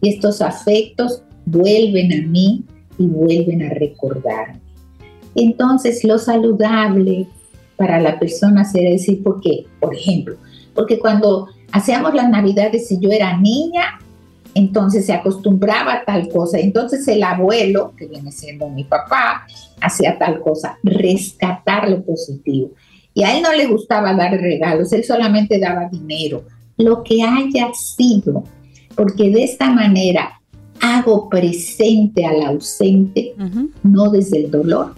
Y estos afectos vuelven a mí y vuelven a recordarme. Entonces, lo saludable para la persona será decir, ¿por qué? Por ejemplo, porque cuando hacíamos las navidades y yo era niña, entonces se acostumbraba a tal cosa. Entonces el abuelo, que viene siendo mi papá, hacía tal cosa, rescatar lo positivo. Y a él no le gustaba dar regalos, él solamente daba dinero, lo que haya sido, porque de esta manera hago presente al ausente, no desde el dolor,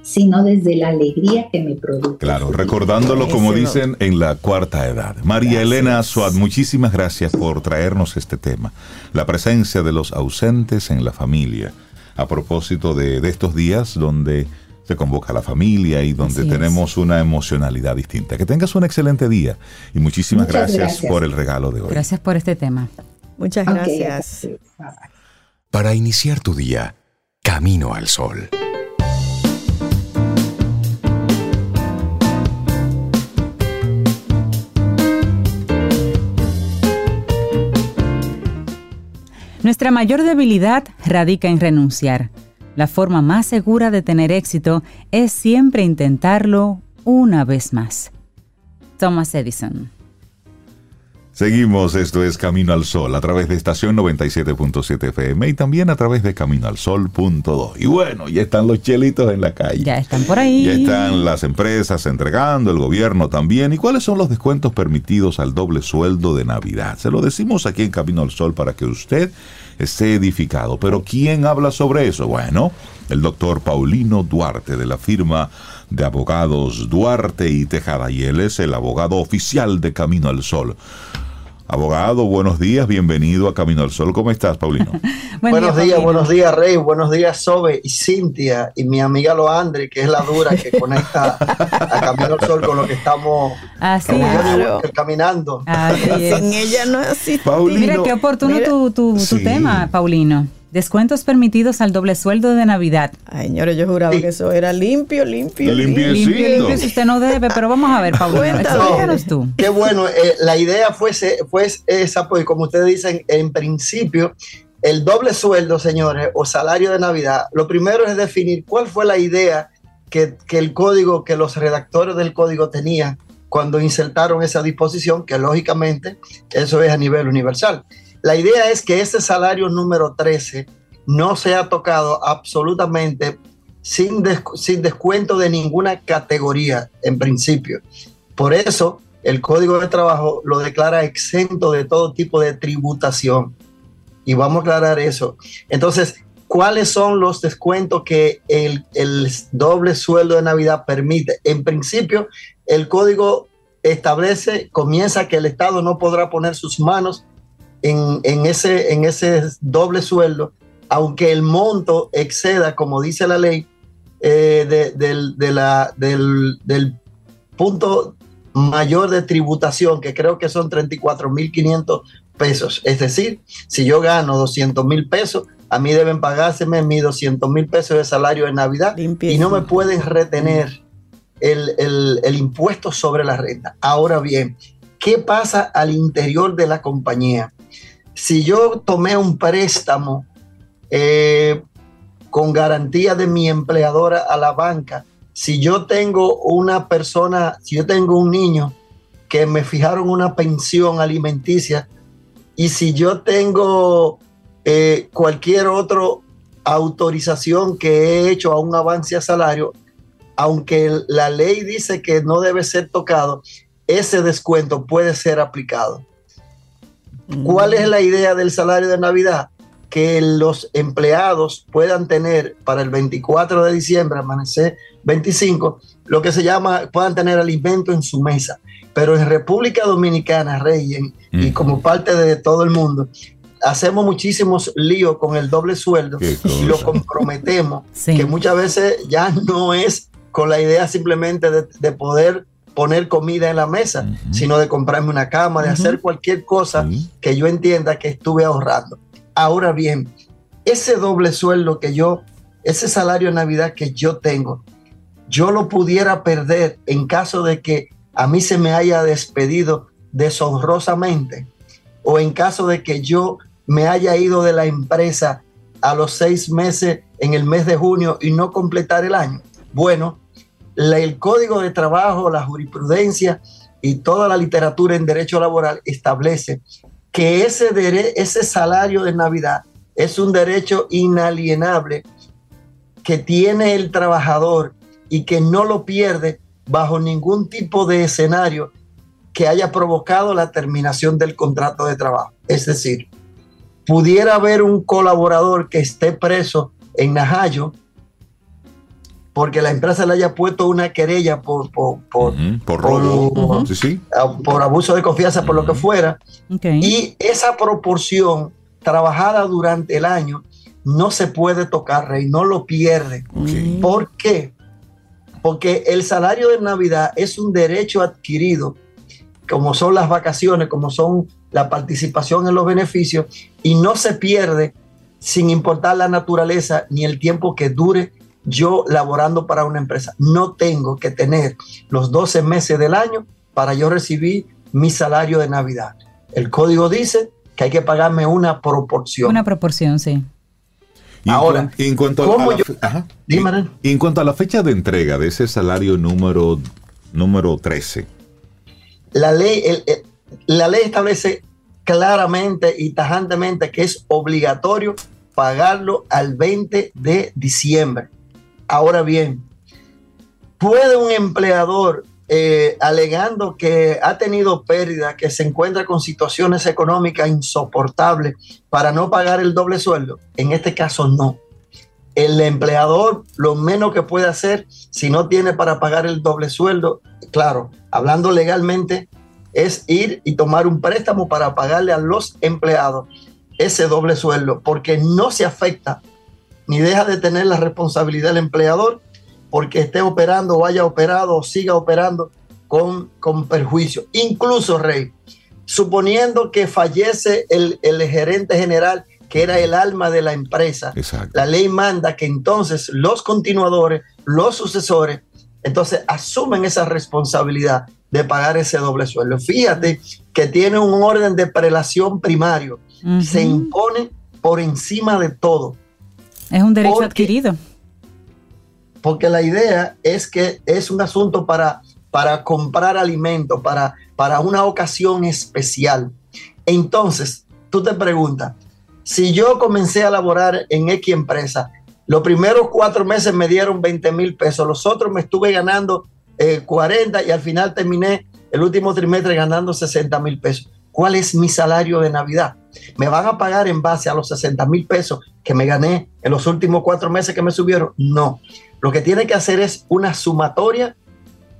sino desde la alegría que me produce.
Claro, recordándolo como dicen en la cuarta edad. María Elena Suad, muchísimas gracias por traernos este tema, la presencia de los ausentes en la familia, a propósito de, estos días donde se convoca a la familia y donde tenemos una emocionalidad distinta. Que tengas un excelente día y muchísimas gracias, por el regalo de hoy.
Gracias por este tema.
Muchas gracias.
Para iniciar tu día, camino al sol.
Nuestra mayor debilidad radica en renunciar. La forma más segura de tener éxito es siempre intentarlo una vez más. Thomas Edison.
Seguimos, esto es Camino al Sol a través de estación 97.7 FM y también a través de caminoalsol.do. Y bueno, ya están los chelitos en la calle.
Ya están por ahí.
Ya están las empresas entregando, el gobierno también. ¿Y cuáles son los descuentos permitidos al doble sueldo de Navidad? Se lo decimos aquí en Camino al Sol para que usted esté edificado. Pero ¿quién habla sobre eso? Bueno, el doctor Paulino Duarte de la firma de abogados Duarte y Tejada y él es el abogado oficial de Camino al Sol. Abogado, buenos días, bienvenido a Camino al Sol. ¿Cómo estás, Paulino?
buenos días, buenos días, Rey, buenos días, Sobe y Cintia y mi amiga Loandre, que es la dura que conecta a Camino al Sol con lo que estamos caminando.
Sin ella no es así.
Paulino, Mira qué oportuno tu, tu, tema, Paulino. Descuentos permitidos al doble sueldo de Navidad.
Ay, señores, yo juraba que eso era limpio, limpio.
Limpio, limpio, limpio,
si usted no debe, pero vamos a ver, Pablo. Cuéntanos tú.
Qué bueno, eh, la idea fue, fue esa, pues como ustedes dicen, en principio, el doble sueldo, señores, o salario de Navidad, lo primero es definir cuál fue la idea que, que el código, que los redactores del código tenían cuando insertaron esa disposición, que lógicamente eso es a nivel universal. La idea es que este salario número 13 no sea tocado absolutamente sin, sin descuento de ninguna categoría en principio. Por eso el Código de Trabajo lo declara exento de todo tipo de tributación. Y vamos a aclarar eso. Entonces, ¿cuáles son los descuentos que el, el doble sueldo de Navidad permite? En principio, el código establece, comienza que el Estado no podrá poner sus manos en, ese, en ese doble sueldo, aunque el monto exceda, como dice la ley, eh, del, del, punto mayor de tributación, que creo que son 34.500 pesos. Es decir, si yo gano 200 mil pesos, a mí deben pagárseme mis 200 mil pesos de salario de Navidad y no me pueden retener el, el, impuesto sobre la renta. Ahora bien, ¿qué pasa al interior de la compañía? si yo tomé un préstamo eh, con garantía de mi empleadora a la banca, si yo tengo una persona, si yo tengo un niño que me fijaron una pensión alimenticia y si yo tengo eh, cualquier otra autorización que he hecho a un avance a salario, aunque la ley dice que no debe ser tocado, ese descuento puede ser aplicado. ¿Cuál es la idea del salario de Navidad? Que los empleados puedan tener para el 24 de diciembre, amanecer 25, lo que se llama, puedan tener alimento en su mesa. Pero en República Dominicana, Rey, y como parte de todo el mundo, hacemos muchísimos líos con el doble sueldo y lo comprometemos, que muchas veces ya no es con la idea simplemente de poder poner comida en la mesa, sino de comprarme una cama, de hacer cualquier cosa que yo entienda que estuve ahorrando. Ahora bien, ese doble sueldo que yo, ese salario de Navidad que yo tengo, yo lo pudiera perder en caso de que a mí se me haya despedido deshonrosamente. o en caso de que yo me haya ido de la empresa a los seis meses en el mes de junio y no completar el año? Bueno, el código de trabajo, la jurisprudencia y toda la literatura en derecho laboral establece que ese, salario de Navidad es un derecho inalienable que tiene el trabajador y que no lo pierde bajo ningún tipo de escenario que haya provocado la terminación del contrato de trabajo. Es decir, pudiera haber un colaborador que esté preso en Najayo porque la empresa le haya puesto una querella por, por, por,
Por robo.
por-
Sí, sí.
por abuso de confianza, por lo que fuera, y esa proporción trabajada durante el año no se puede tocar, Rey, no lo pierde.
Ok.
¿Por qué? Porque el salario de Navidad es un derecho adquirido, como son las vacaciones, como son la participación en los beneficios, y no se pierde sin importar la naturaleza ni el tiempo que dure yo laborando para una empresa. No tengo que tener los 12 meses del año para yo recibir mi salario de Navidad. El código dice que hay que pagarme una proporción.
Una proporción, sí.
Y
Ahora,
en cuanto a,
¿cómo
a la
yo-
ajá.
Dime, Ren.
Y en cuanto a la fecha de entrega de ese salario número, número 13,
la ley, el- el- la ley establece claramente y tajantemente que es obligatorio pagarlo al 20 de diciembre. Ahora bien, ¿puede un empleador, eh, alegando que ha tenido pérdida, que se encuentra con situaciones económicas insoportables para no pagar el doble sueldo? En este caso no. El empleador lo menos que puede hacer si no tiene para pagar el doble sueldo, claro, hablando legalmente, es ir y tomar un préstamo para pagarle a los empleados ese doble sueldo, porque no se afecta ni deja de tener la responsabilidad del empleador porque esté operando o haya operado o siga operando con, con perjuicio. Incluso, Rey, suponiendo que fallece el, el gerente general, que era el alma de la empresa,
exacto.
la ley manda que entonces los continuadores, los sucesores, entonces asumen esa responsabilidad de pagar ese doble sueldo. Fíjate que tiene un orden de prelación primario, se impone por encima de todo,
Es un derecho
porque-
adquirido.
porque la idea es que es un asunto para, para comprar alimento, para, para una ocasión especial. Entonces, tú te preguntas, si yo comencé a laborar en X empresa, los primeros cuatro meses me dieron 20 mil pesos, los otros me estuve ganando eh, 40 y al final terminé el último trimestre ganando 60 mil pesos. ¿Cuál es mi salario de Navidad? ¿Me van a pagar en base a los 60 mil pesos que me gané en los últimos cuatro meses que me subieron? No. Lo que tiene que hacer es una sumatoria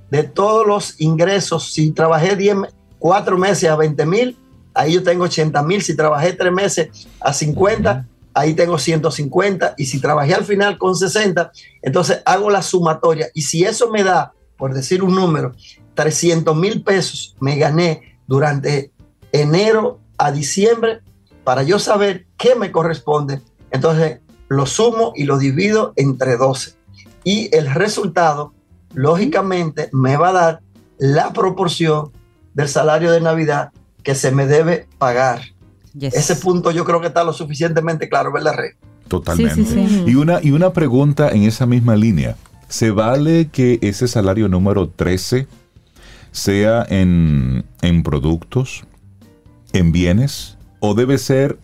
de todos los ingresos. Si trabajé 10, me- cuatro meses a 20 mil, ahí yo tengo 80 mil. Si trabajé tres meses a 50, ahí tengo 150. Y si trabajé al final con 60, entonces hago la sumatoria. Y si eso me da, por decir un número, 300 mil pesos me gané durante enero a diciembre para yo saber qué me corresponde. Entonces lo sumo y lo divido entre 12. Y el resultado, lógicamente, me va a dar la proporción del salario de Navidad que se me debe pagar.
Yes.
Ese punto yo creo que está lo suficientemente claro, ¿verdad, Rey?
Totalmente.
Sí, sí, sí.
Y, una, y una pregunta en esa misma línea. ¿Se vale que ese salario número 13 sea en, en productos, en bienes, o debe ser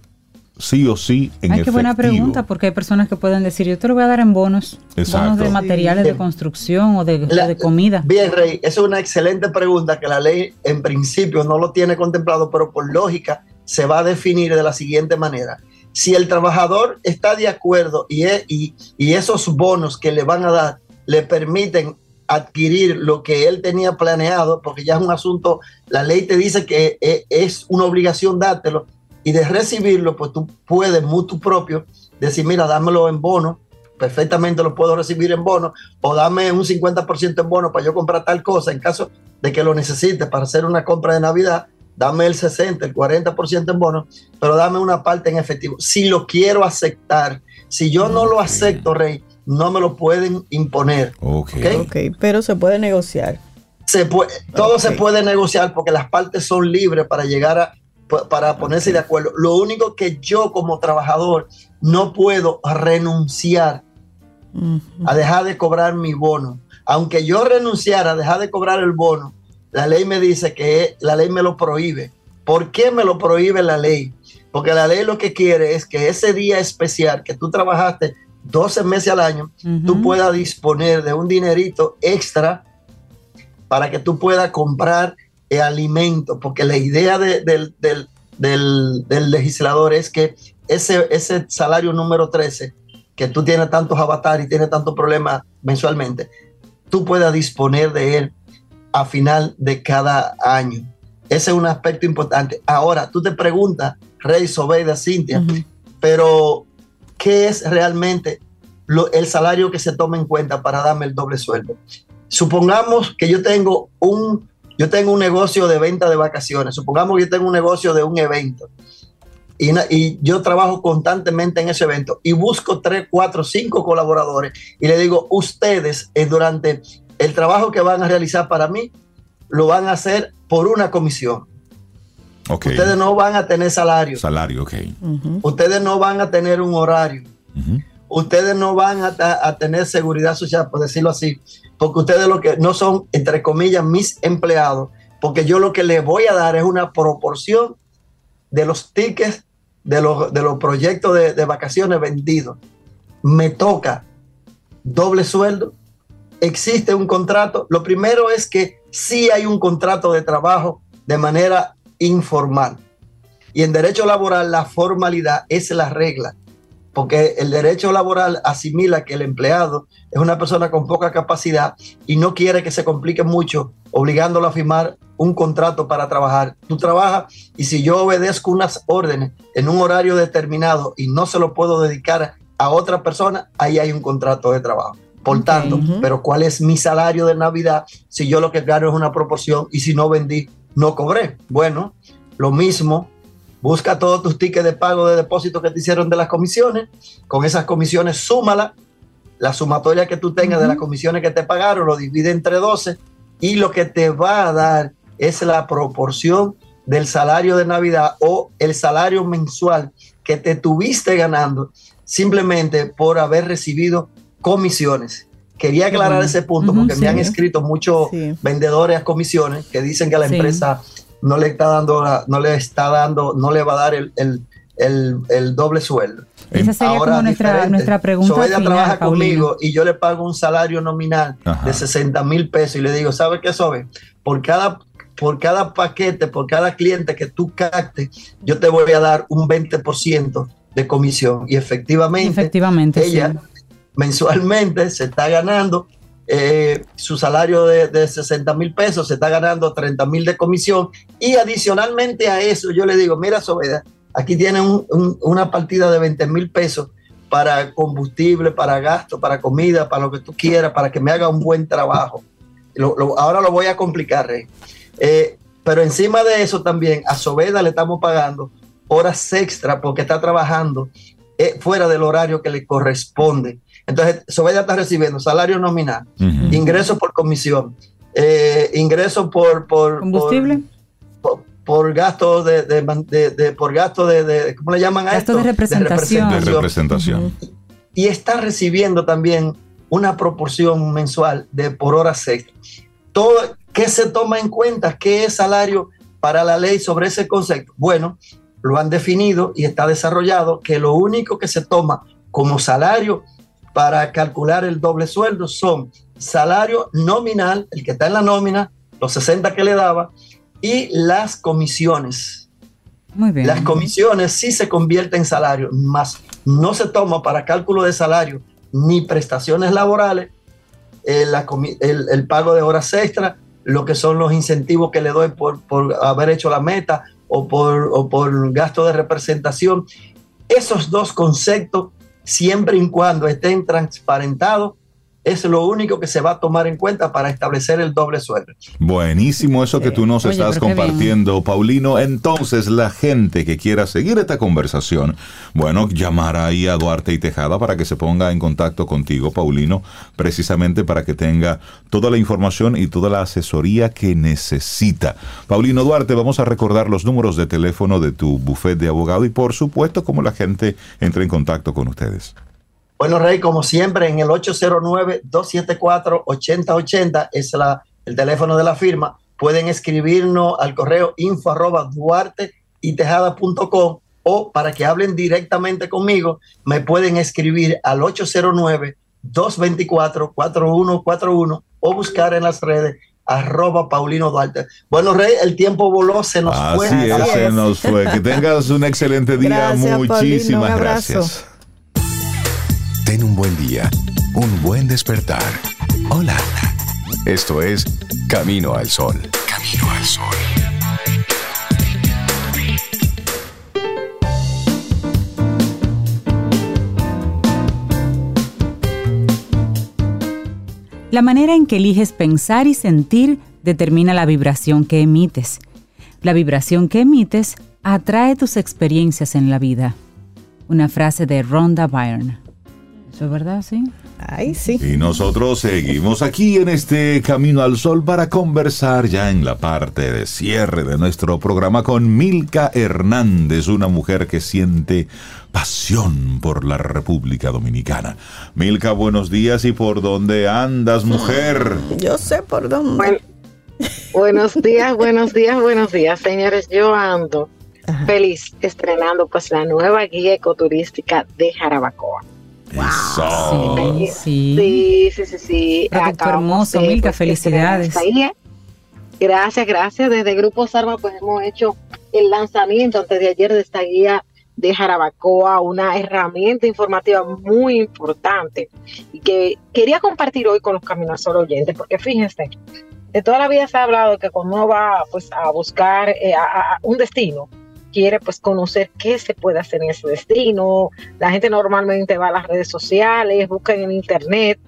sí o sí en
Ay, qué buena
efectivo?
pregunta, porque hay personas que pueden decir, yo te lo voy a dar en bonos,
Exacto.
bonos de
Sí.
materiales de construcción o de,
La-
o de comida.
Bien, Rey, esa es una excelente pregunta que la ley en principio no lo tiene contemplado, pero por lógica se va a definir de la siguiente manera. Si el trabajador está de acuerdo y, y- y esos bonos que le van a dar le permiten adquirir lo que él tenía planeado, porque ya es un asunto, la ley te dice que e- es una obligación dártelo y de recibirlo, pues tú puedes mutuo propio decir, mira, dámelo en bono, perfectamente lo puedo recibir en bono, o dame un 50% en bono para yo comprar tal cosa en caso de que lo necesite para hacer una compra de Navidad, dame el 60, el 40% en bono, pero dame una parte en efectivo. Si lo quiero aceptar, si yo no lo acepto, Rey, no me lo pueden imponer.
Ok.
Ok.
Ok, pero se puede negociar.
Se puede, todo se puede negociar porque las partes son libres para llegar a, para ponerse de acuerdo. Lo único que yo como trabajador no puedo renunciar a dejar de cobrar mi bono. Aunque yo renunciara a dejar de cobrar el bono, la ley me dice que la ley me lo prohíbe. ¿Por qué me lo prohíbe la ley? Porque la ley lo que quiere es que ese día especial que tú trabajaste 12 meses al año, tú puedas disponer de un dinerito extra para que tú puedas comprar el alimento, porque la idea del, legislador es que ese, ese salario número 13, que tú tienes tantos avatares y tienes tantos problemas mensualmente, tú puedas disponer de él a final de cada año. Ese es un aspecto importante. Ahora, tú te preguntas, Rey Sobeida, Cintia, pero ¿qué es realmente el salario que se toma en cuenta para darme el doble sueldo? Supongamos que yo tengo un, yo tengo un negocio de venta de vacaciones, supongamos que yo tengo un negocio de un evento y, yo trabajo constantemente en ese evento y busco tres, cuatro, cinco colaboradores y le digo, ustedes eh, durante el trabajo que van a realizar para mí, lo van a hacer por una comisión. Ustedes no van a tener salario.
Salario, ok.
Ustedes no van a tener un horario. Ustedes no van a, tener seguridad social, por decirlo así, porque ustedes lo que no son, entre comillas, mis empleados, porque yo lo que les voy a dar es una proporción de los tickets de los, de los proyectos de, de vacaciones vendidos. Me toca doble sueldo, existe un contrato. Lo primero es que sí hay un contrato de trabajo de manera informal. Y en derecho laboral la formalidad es la regla, porque el derecho laboral asimila que el empleado es una persona con poca capacidad y no quiere que se complique mucho obligándolo a firmar un contrato para trabajar. Tú trabajas y si yo obedezco unas órdenes en un horario determinado y no se lo puedo dedicar a otra persona, ahí hay un contrato de trabajo. Por tanto, pero ¿cuál es mi salario de Navidad si yo lo que gano es una proporción y si no vendí, no cobré? Bueno, lo mismo, busca todos tus tickets de pago de depósito que te hicieron de las comisiones, con esas comisiones súmala, la sumatoria que tú tengas de las comisiones que te pagaron, lo divide entre 12 y lo que te va a dar es la proporción del salario de Navidad o el salario mensual que te tuviste ganando simplemente por haber recibido comisiones. Quería aclarar ese punto porque me han escrito muchos vendedores a comisiones que dicen que la empresa no le está dando, no le está dando, no le va a dar el, el, doble sueldo.
Esa sería como nuestra, nuestra pregunta.
Sobeida trabaja conmigo y yo le pago un salario nominal de 60 mil pesos y le digo, ¿sabe qué, Sobe? Por cada, por cada paquete, por cada cliente que tú captes, yo te voy a dar un 20% de comisión. Y efectivamente,
efectivamente
ella mensualmente se está ganando eh, su salario de, de 60 mil pesos, se está ganando 30 mil de comisión y adicionalmente a eso yo le digo, mira Sobeda, aquí tiene una partida de 20 mil pesos para combustible, para gasto, para comida, para lo que tú quieras, para que me haga un buen trabajo. ahora lo voy a complicar, Rey. Eh, pero encima de eso también a Sobeda le estamos pagando horas extra porque está trabajando eh, fuera del horario que le corresponde. Entonces, Sobella está recibiendo salario nominal, ingresos por comisión, eh, ingresos por, por
combustible.
Por, gasto de, de, por gasto de, ¿cómo le llaman a
gasto esto? De representación.
De representación.
Y está recibiendo también una proporción mensual de por horas extra. Todo, ¿Qué se toma en cuenta? ¿Qué es salario para la ley sobre ese concepto? Bueno, lo han definido y está desarrollado que lo único que se toma como salario para calcular el doble sueldo son salario nominal, el que está en la nómina, los 60 que le daba, y las comisiones.
Muy bien.
Las comisiones sí se convierten en salario, más no se toma para cálculo de salario ni prestaciones laborales, eh, el, pago de horas extra, lo que son los incentivos que le doy por, haber hecho la meta o por, o por gasto de representación. Esos dos conceptos siempre y cuando estén transparentados es lo único que se va a tomar en cuenta para establecer el doble sueldo.
Buenísimo eso que tú nos
Oye,
estás compartiendo, Paulino. Entonces, la gente que quiera seguir esta conversación, bueno, llamar ahí a Duarte y Tejada para que se ponga en contacto contigo, Paulino, precisamente para que tenga toda la información y toda la asesoría que necesita. Paulino Duarte, vamos a recordar los números de teléfono de tu buffet de abogado y, por supuesto, cómo la gente entra en contacto con ustedes.
Bueno, Rey, como siempre, en el 809-274-8080 es la, el teléfono de la firma. Pueden escribirnos al correo info arroba duarte y tejada.com o para que hablen directamente conmigo, me pueden escribir al 809-224-4141 o buscar en las redes arroba Paulino Duarte. Bueno, Rey, el tiempo voló, se nos fue.
Así es, se nos fue. Que tengas un excelente día.
Gracias, Paulino, un
Muchísimas
abrazo.
gracias.
Ten un buen día, un buen despertar. Hola. Esto es Camino al Sol. Camino al Sol.
La manera en que eliges pensar y sentir determina la vibración que emites. La vibración que emites atrae tus experiencias en la vida. Una frase de Rhonda Byrne. ¿Eso es verdad, sí?
Ay, sí.
Y nosotros seguimos aquí en este Camino al Sol para conversar ya en la parte de cierre de nuestro programa con Milka Hernández, una mujer que siente pasión por la República Dominicana. Milka, buenos días y por dónde andas, mujer.
Yo sé por dónde.
Bueno, buenos días, buenos días, buenos días, señores. Yo ando feliz estrenando pues la nueva guía ecoturística de Jarabacoa.
Eso.
Sí, sí.
Sí, sí, sí,
hermoso,
de,
Milka,
pues,
felicidades.
Gracias, gracias. Desde Grupo Sarma pues hemos hecho el lanzamiento antes de ayer de esta guía de Jarabacoa, una herramienta informativa muy importante y que quería compartir hoy con los Caminos Sol oyentes, porque fíjense, de toda la vida se ha hablado que cuando uno va pues a buscar eh, a- a un destino, quiere pues conocer qué se puede hacer en ese destino. La gente normalmente va a las redes sociales, busca en internet,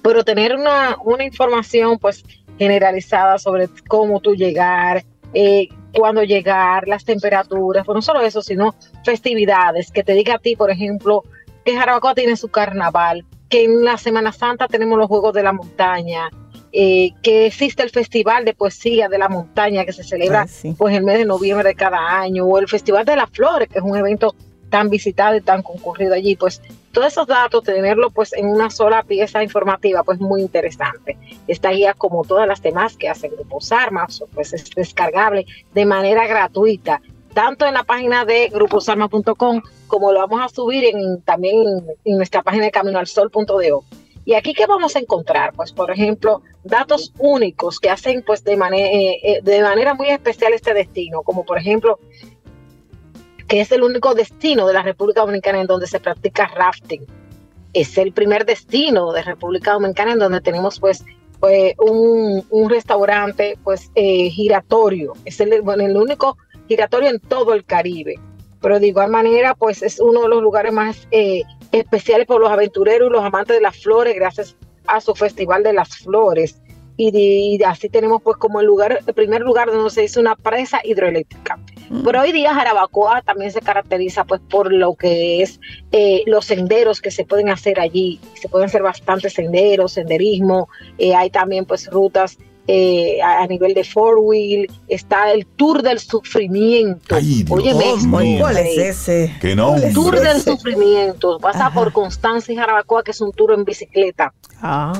pero tener una, una información pues generalizada sobre cómo tú llegar, eh, cuándo llegar, las temperaturas, pues no solo eso, sino festividades, que te diga a ti, por ejemplo, que Jarabacoa tiene su carnaval, que en la Semana Santa tenemos los Juegos de la Montaña, eh, que existe el Festival de Poesía de la Montaña que se celebra
Ay, sí.
pues el mes de noviembre de cada año, o el Festival de las Flores, que es un evento tan visitado y tan concurrido allí, pues todos esos datos, tenerlo pues en una sola pieza informativa, pues muy interesante. Esta guía, como todas las demás que hacen Grupos Armas, pues es descargable de manera gratuita, tanto en la página de gruposarma.com como lo vamos a subir en, también en, en nuestra página de caminoalsol.do. Y aquí qué vamos a encontrar, pues por ejemplo, datos únicos que hacen pues de, manera de manera muy especial este destino, como por ejemplo que es el único destino de la República Dominicana en donde se practica rafting. Es el primer destino de República Dominicana en donde tenemos pues, pues, un, un restaurante pues eh, giratorio. Es el, bueno, el único giratorio en todo el Caribe. Pero de igual manera pues es uno de los lugares más eh, especiales por los aventureros y los amantes de las flores gracias a su Festival de las Flores. Y, de- y así tenemos pues como el lugar, el primer lugar donde se hizo una presa hidroeléctrica. Pero hoy día Jarabacoa también se caracteriza pues por lo que es eh, los senderos que se pueden hacer allí. Se pueden hacer bastantes senderos, senderismo. eh, hay también pues rutas eh, a, a nivel de four wheel. Está el Tour del Sufrimiento.
Ay, Dios
Óyeme
mío.
esto,
¿Cuál es ese?
Que no.
¿Cuál es
Tour del
ese?
Sufrimiento. Pasa
Ajá.
por Constanza y Jarabacoa, que es un tour en bicicleta
Ah,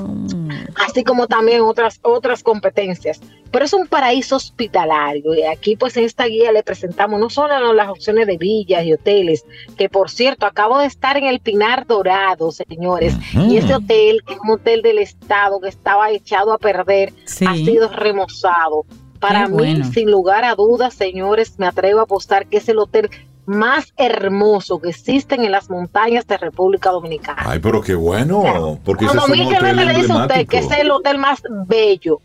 así como también otras, otras competencias. Pero es un paraíso hospitalario y aquí pues en esta guía le presentamos no solo las opciones de villas y hoteles, que por cierto acabo de estar en el Pinar Dorado, señores, y ese hotel, que es un hotel del estado que estaba echado a perder,
Sí.
ha sido remozado. Para
Qué
mí,
bueno.
sin lugar a dudas, señores, me atrevo a apostar que es el hotel más hermoso que existen en las montañas de República Dominicana.
Ay, pero qué bueno. Porque ese
Cuando
es un hotel
le dice a usted que es el hotel más bello,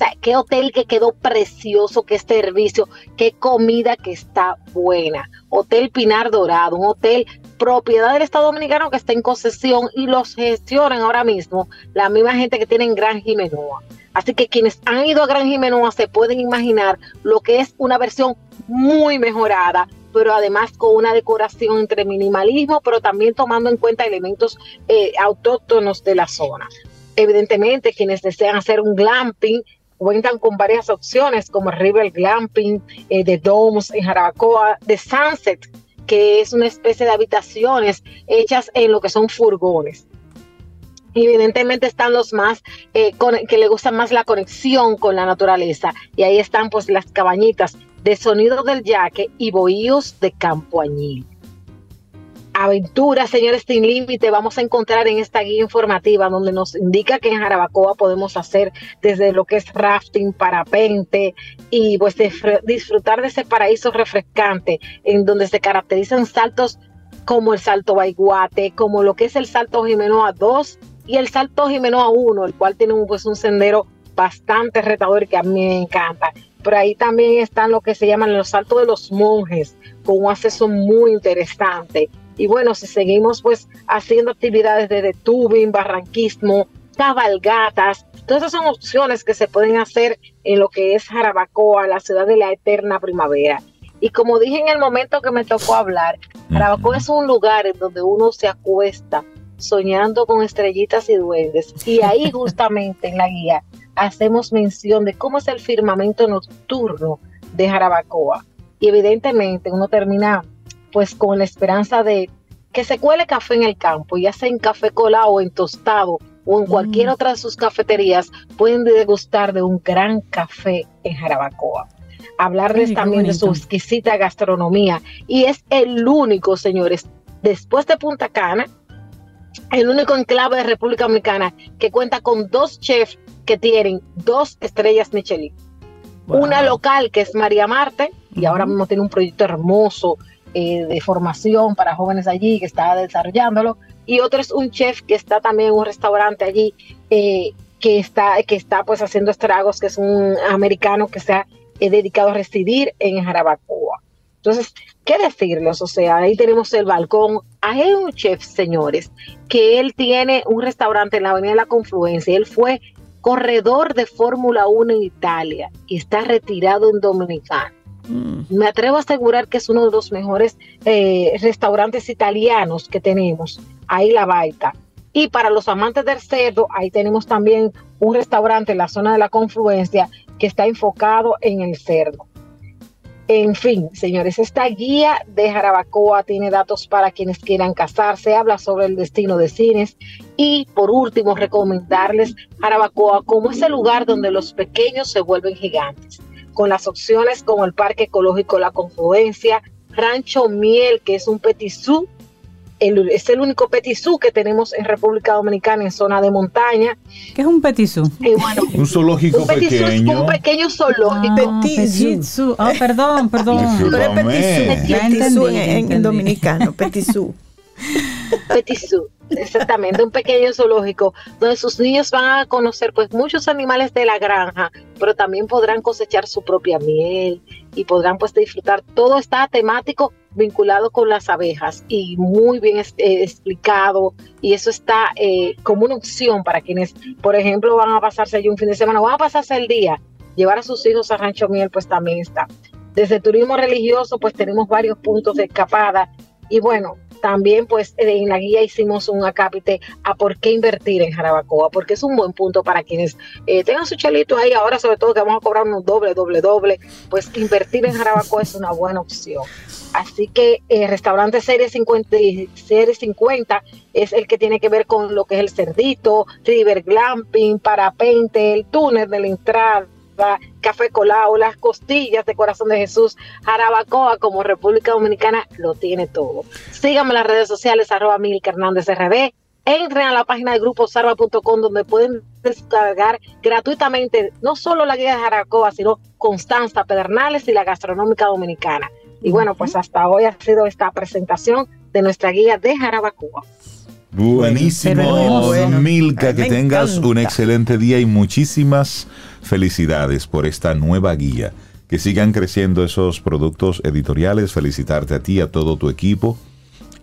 sea, qué hotel que quedó precioso, qué servicio, qué comida que está buena. Hotel Pinar Dorado, un hotel propiedad del Estado Dominicano que está en concesión y los gestionan ahora mismo la misma gente que tiene en Gran Jimenoa. Así que quienes han ido a Gran Jimenoa se pueden imaginar lo que es una versión muy mejorada, pero además con una decoración entre minimalismo, pero también tomando en cuenta elementos eh, autóctonos de la zona. Evidentemente, quienes desean hacer un glamping cuentan con varias opciones como River Glamping, eh, de Domes en Jarabacoa, de Sunset, que es una especie de habitaciones hechas en lo que son furgones. Evidentemente están los más eh, que le gusta más la conexión con la naturaleza y ahí están pues las cabañitas de sonido del yaque y bohíos de campo añil aventuras, señores, sin límite, vamos a encontrar en esta guía informativa donde nos indica que en Jarabacoa podemos hacer desde lo que es rafting, parapente y pues disfrutar de ese paraíso refrescante en donde se caracterizan saltos como el salto Baiguate, como lo que es el salto Jimenoa 2 y el salto Jimenoa 1, el cual tiene un, pues un sendero bastante retador que a mí me encanta. Por ahí también están lo que se llaman los saltos de los monjes, con un acceso muy interesante. Y bueno, si seguimos pues haciendo actividades de tubing, barranquismo, cabalgatas, todas esas son opciones que se pueden hacer en lo que es Jarabacoa, la ciudad de la eterna primavera. Y como dije en el momento que me tocó hablar, Jarabacoa es un lugar en donde uno se acuesta soñando con estrellitas y duendes. Y ahí justamente en la guía hacemos mención de cómo es el firmamento nocturno de Jarabacoa. Y evidentemente uno termina pues con la esperanza de que se cuele café en el campo, ya sea en café colado o en tostado o en cualquier mm. otra de sus cafeterías, pueden degustar de un gran café en Jarabacoa. Hablarles también de su exquisita gastronomía. Y es el único, señores, después de Punta Cana, el único enclave de República Dominicana que cuenta con dos chefs que tienen dos estrellas Michelin. Una local que es María Marte, y ahora mismo tiene un proyecto hermoso eh, de formación para jóvenes allí que está desarrollándolo. Y otro es un chef que está también en un restaurante allí eh, que está que está pues haciendo estragos que es un americano que se ha eh, dedicado a residir en Jarabacoa. Entonces qué decirles o sea ahí tenemos el balcón. Hay un chef señores que él tiene un restaurante en la avenida de la Confluencia. Él fue corredor de Fórmula 1 en Italia y está retirado en Dominicana Mm. Me atrevo a asegurar que es uno de los mejores eh, restaurantes italianos que tenemos. Ahí la baita. Y para los amantes del cerdo, ahí tenemos también un restaurante en la zona de la confluencia que está enfocado en el cerdo. En fin, señores, esta guía de Jarabacoa tiene datos para quienes quieran casarse, habla sobre el destino de cines y por último recomendarles Jarabacoa como ese lugar donde los pequeños se vuelven gigantes con las opciones como el Parque Ecológico La Confluencia, Rancho Miel, que es un petisú, es el único petisú que tenemos en República Dominicana en zona de montaña.
¿Qué es un petisú?
un zoológico pequeño.
un pequeño zoológico.
Ah, petisú. Oh, perdón, perdón.
Pero petisú, en, en, dominicano, petisú.
Petisú. Exactamente, un pequeño zoológico donde sus niños van a conocer pues muchos animales de la granja, pero también podrán cosechar su propia miel y podrán pues disfrutar. Todo está temático vinculado con las abejas y muy bien eh, explicado y eso está eh, como una opción para quienes, por ejemplo, van a pasarse allí un fin de semana van a pasarse el día, llevar a sus hijos a Rancho Miel pues también está. Desde turismo religioso pues tenemos varios puntos de escapada y bueno, también pues en la guía hicimos un acápite a por qué invertir en Jarabacoa, porque es un buen punto para quienes eh, tengan su chelito ahí, ahora sobre todo que vamos a cobrar unos doble, doble, doble, pues invertir en Jarabacoa es una buena opción. Así que el eh, restaurante Serie 50, Serie 50 es el que tiene que ver con lo que es el cerdito, river glamping, parapente, el túnel de la entrada, Café Colao, las costillas de Corazón de Jesús, Jarabacoa como República Dominicana, lo tiene todo. Síganme en las redes sociales, arroba Mil Hernández RD. Entren a la página de gruposarva.com donde pueden descargar gratuitamente no solo la guía de Jarabacoa, sino Constanza Pedernales y la gastronómica dominicana. Y bueno, pues hasta hoy ha sido esta presentación de nuestra guía de Jarabacoa.
Buenísimo,
bueno.
Milka, que
me
tengas un excelente día y muchísimas felicidades por esta nueva guía. Que sigan creciendo esos productos editoriales, felicitarte a ti, a todo tu equipo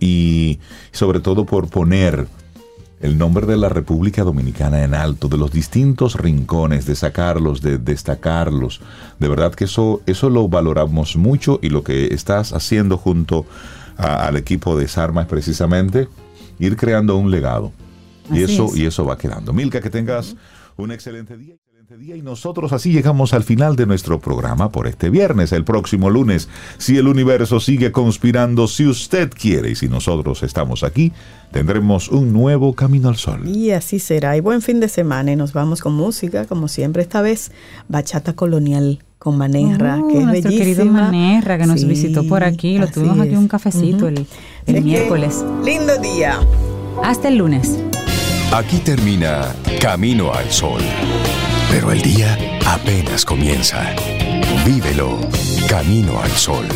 y sobre todo por poner el nombre de la República Dominicana en alto, de los distintos rincones, de sacarlos, de destacarlos. De verdad que eso, eso lo valoramos mucho y lo que estás haciendo junto a- al equipo de Sarma es precisamente ir creando un legado. Y eso,
es.
y eso va quedando. Milka, que tengas un excelente día. excelente día. Y nosotros así llegamos al final de nuestro programa por este viernes. El próximo lunes, si el universo sigue conspirando, si usted quiere y si nosotros estamos aquí, tendremos un nuevo Camino al Sol.
Y así será. Y buen fin de semana. Y nos vamos con música, como siempre, esta vez Bachata Colonial con Manerra,
Oh,
que es
nuestro
bellísima.
querido Manerra que nos
Sí,
visitó por aquí. Lo tuvimos aquí
es.
un cafecito el, el miércoles.
Lindo día.
Hasta el lunes.
Aquí termina Camino al Sol. Pero el día apenas comienza. Vívelo Camino al Sol.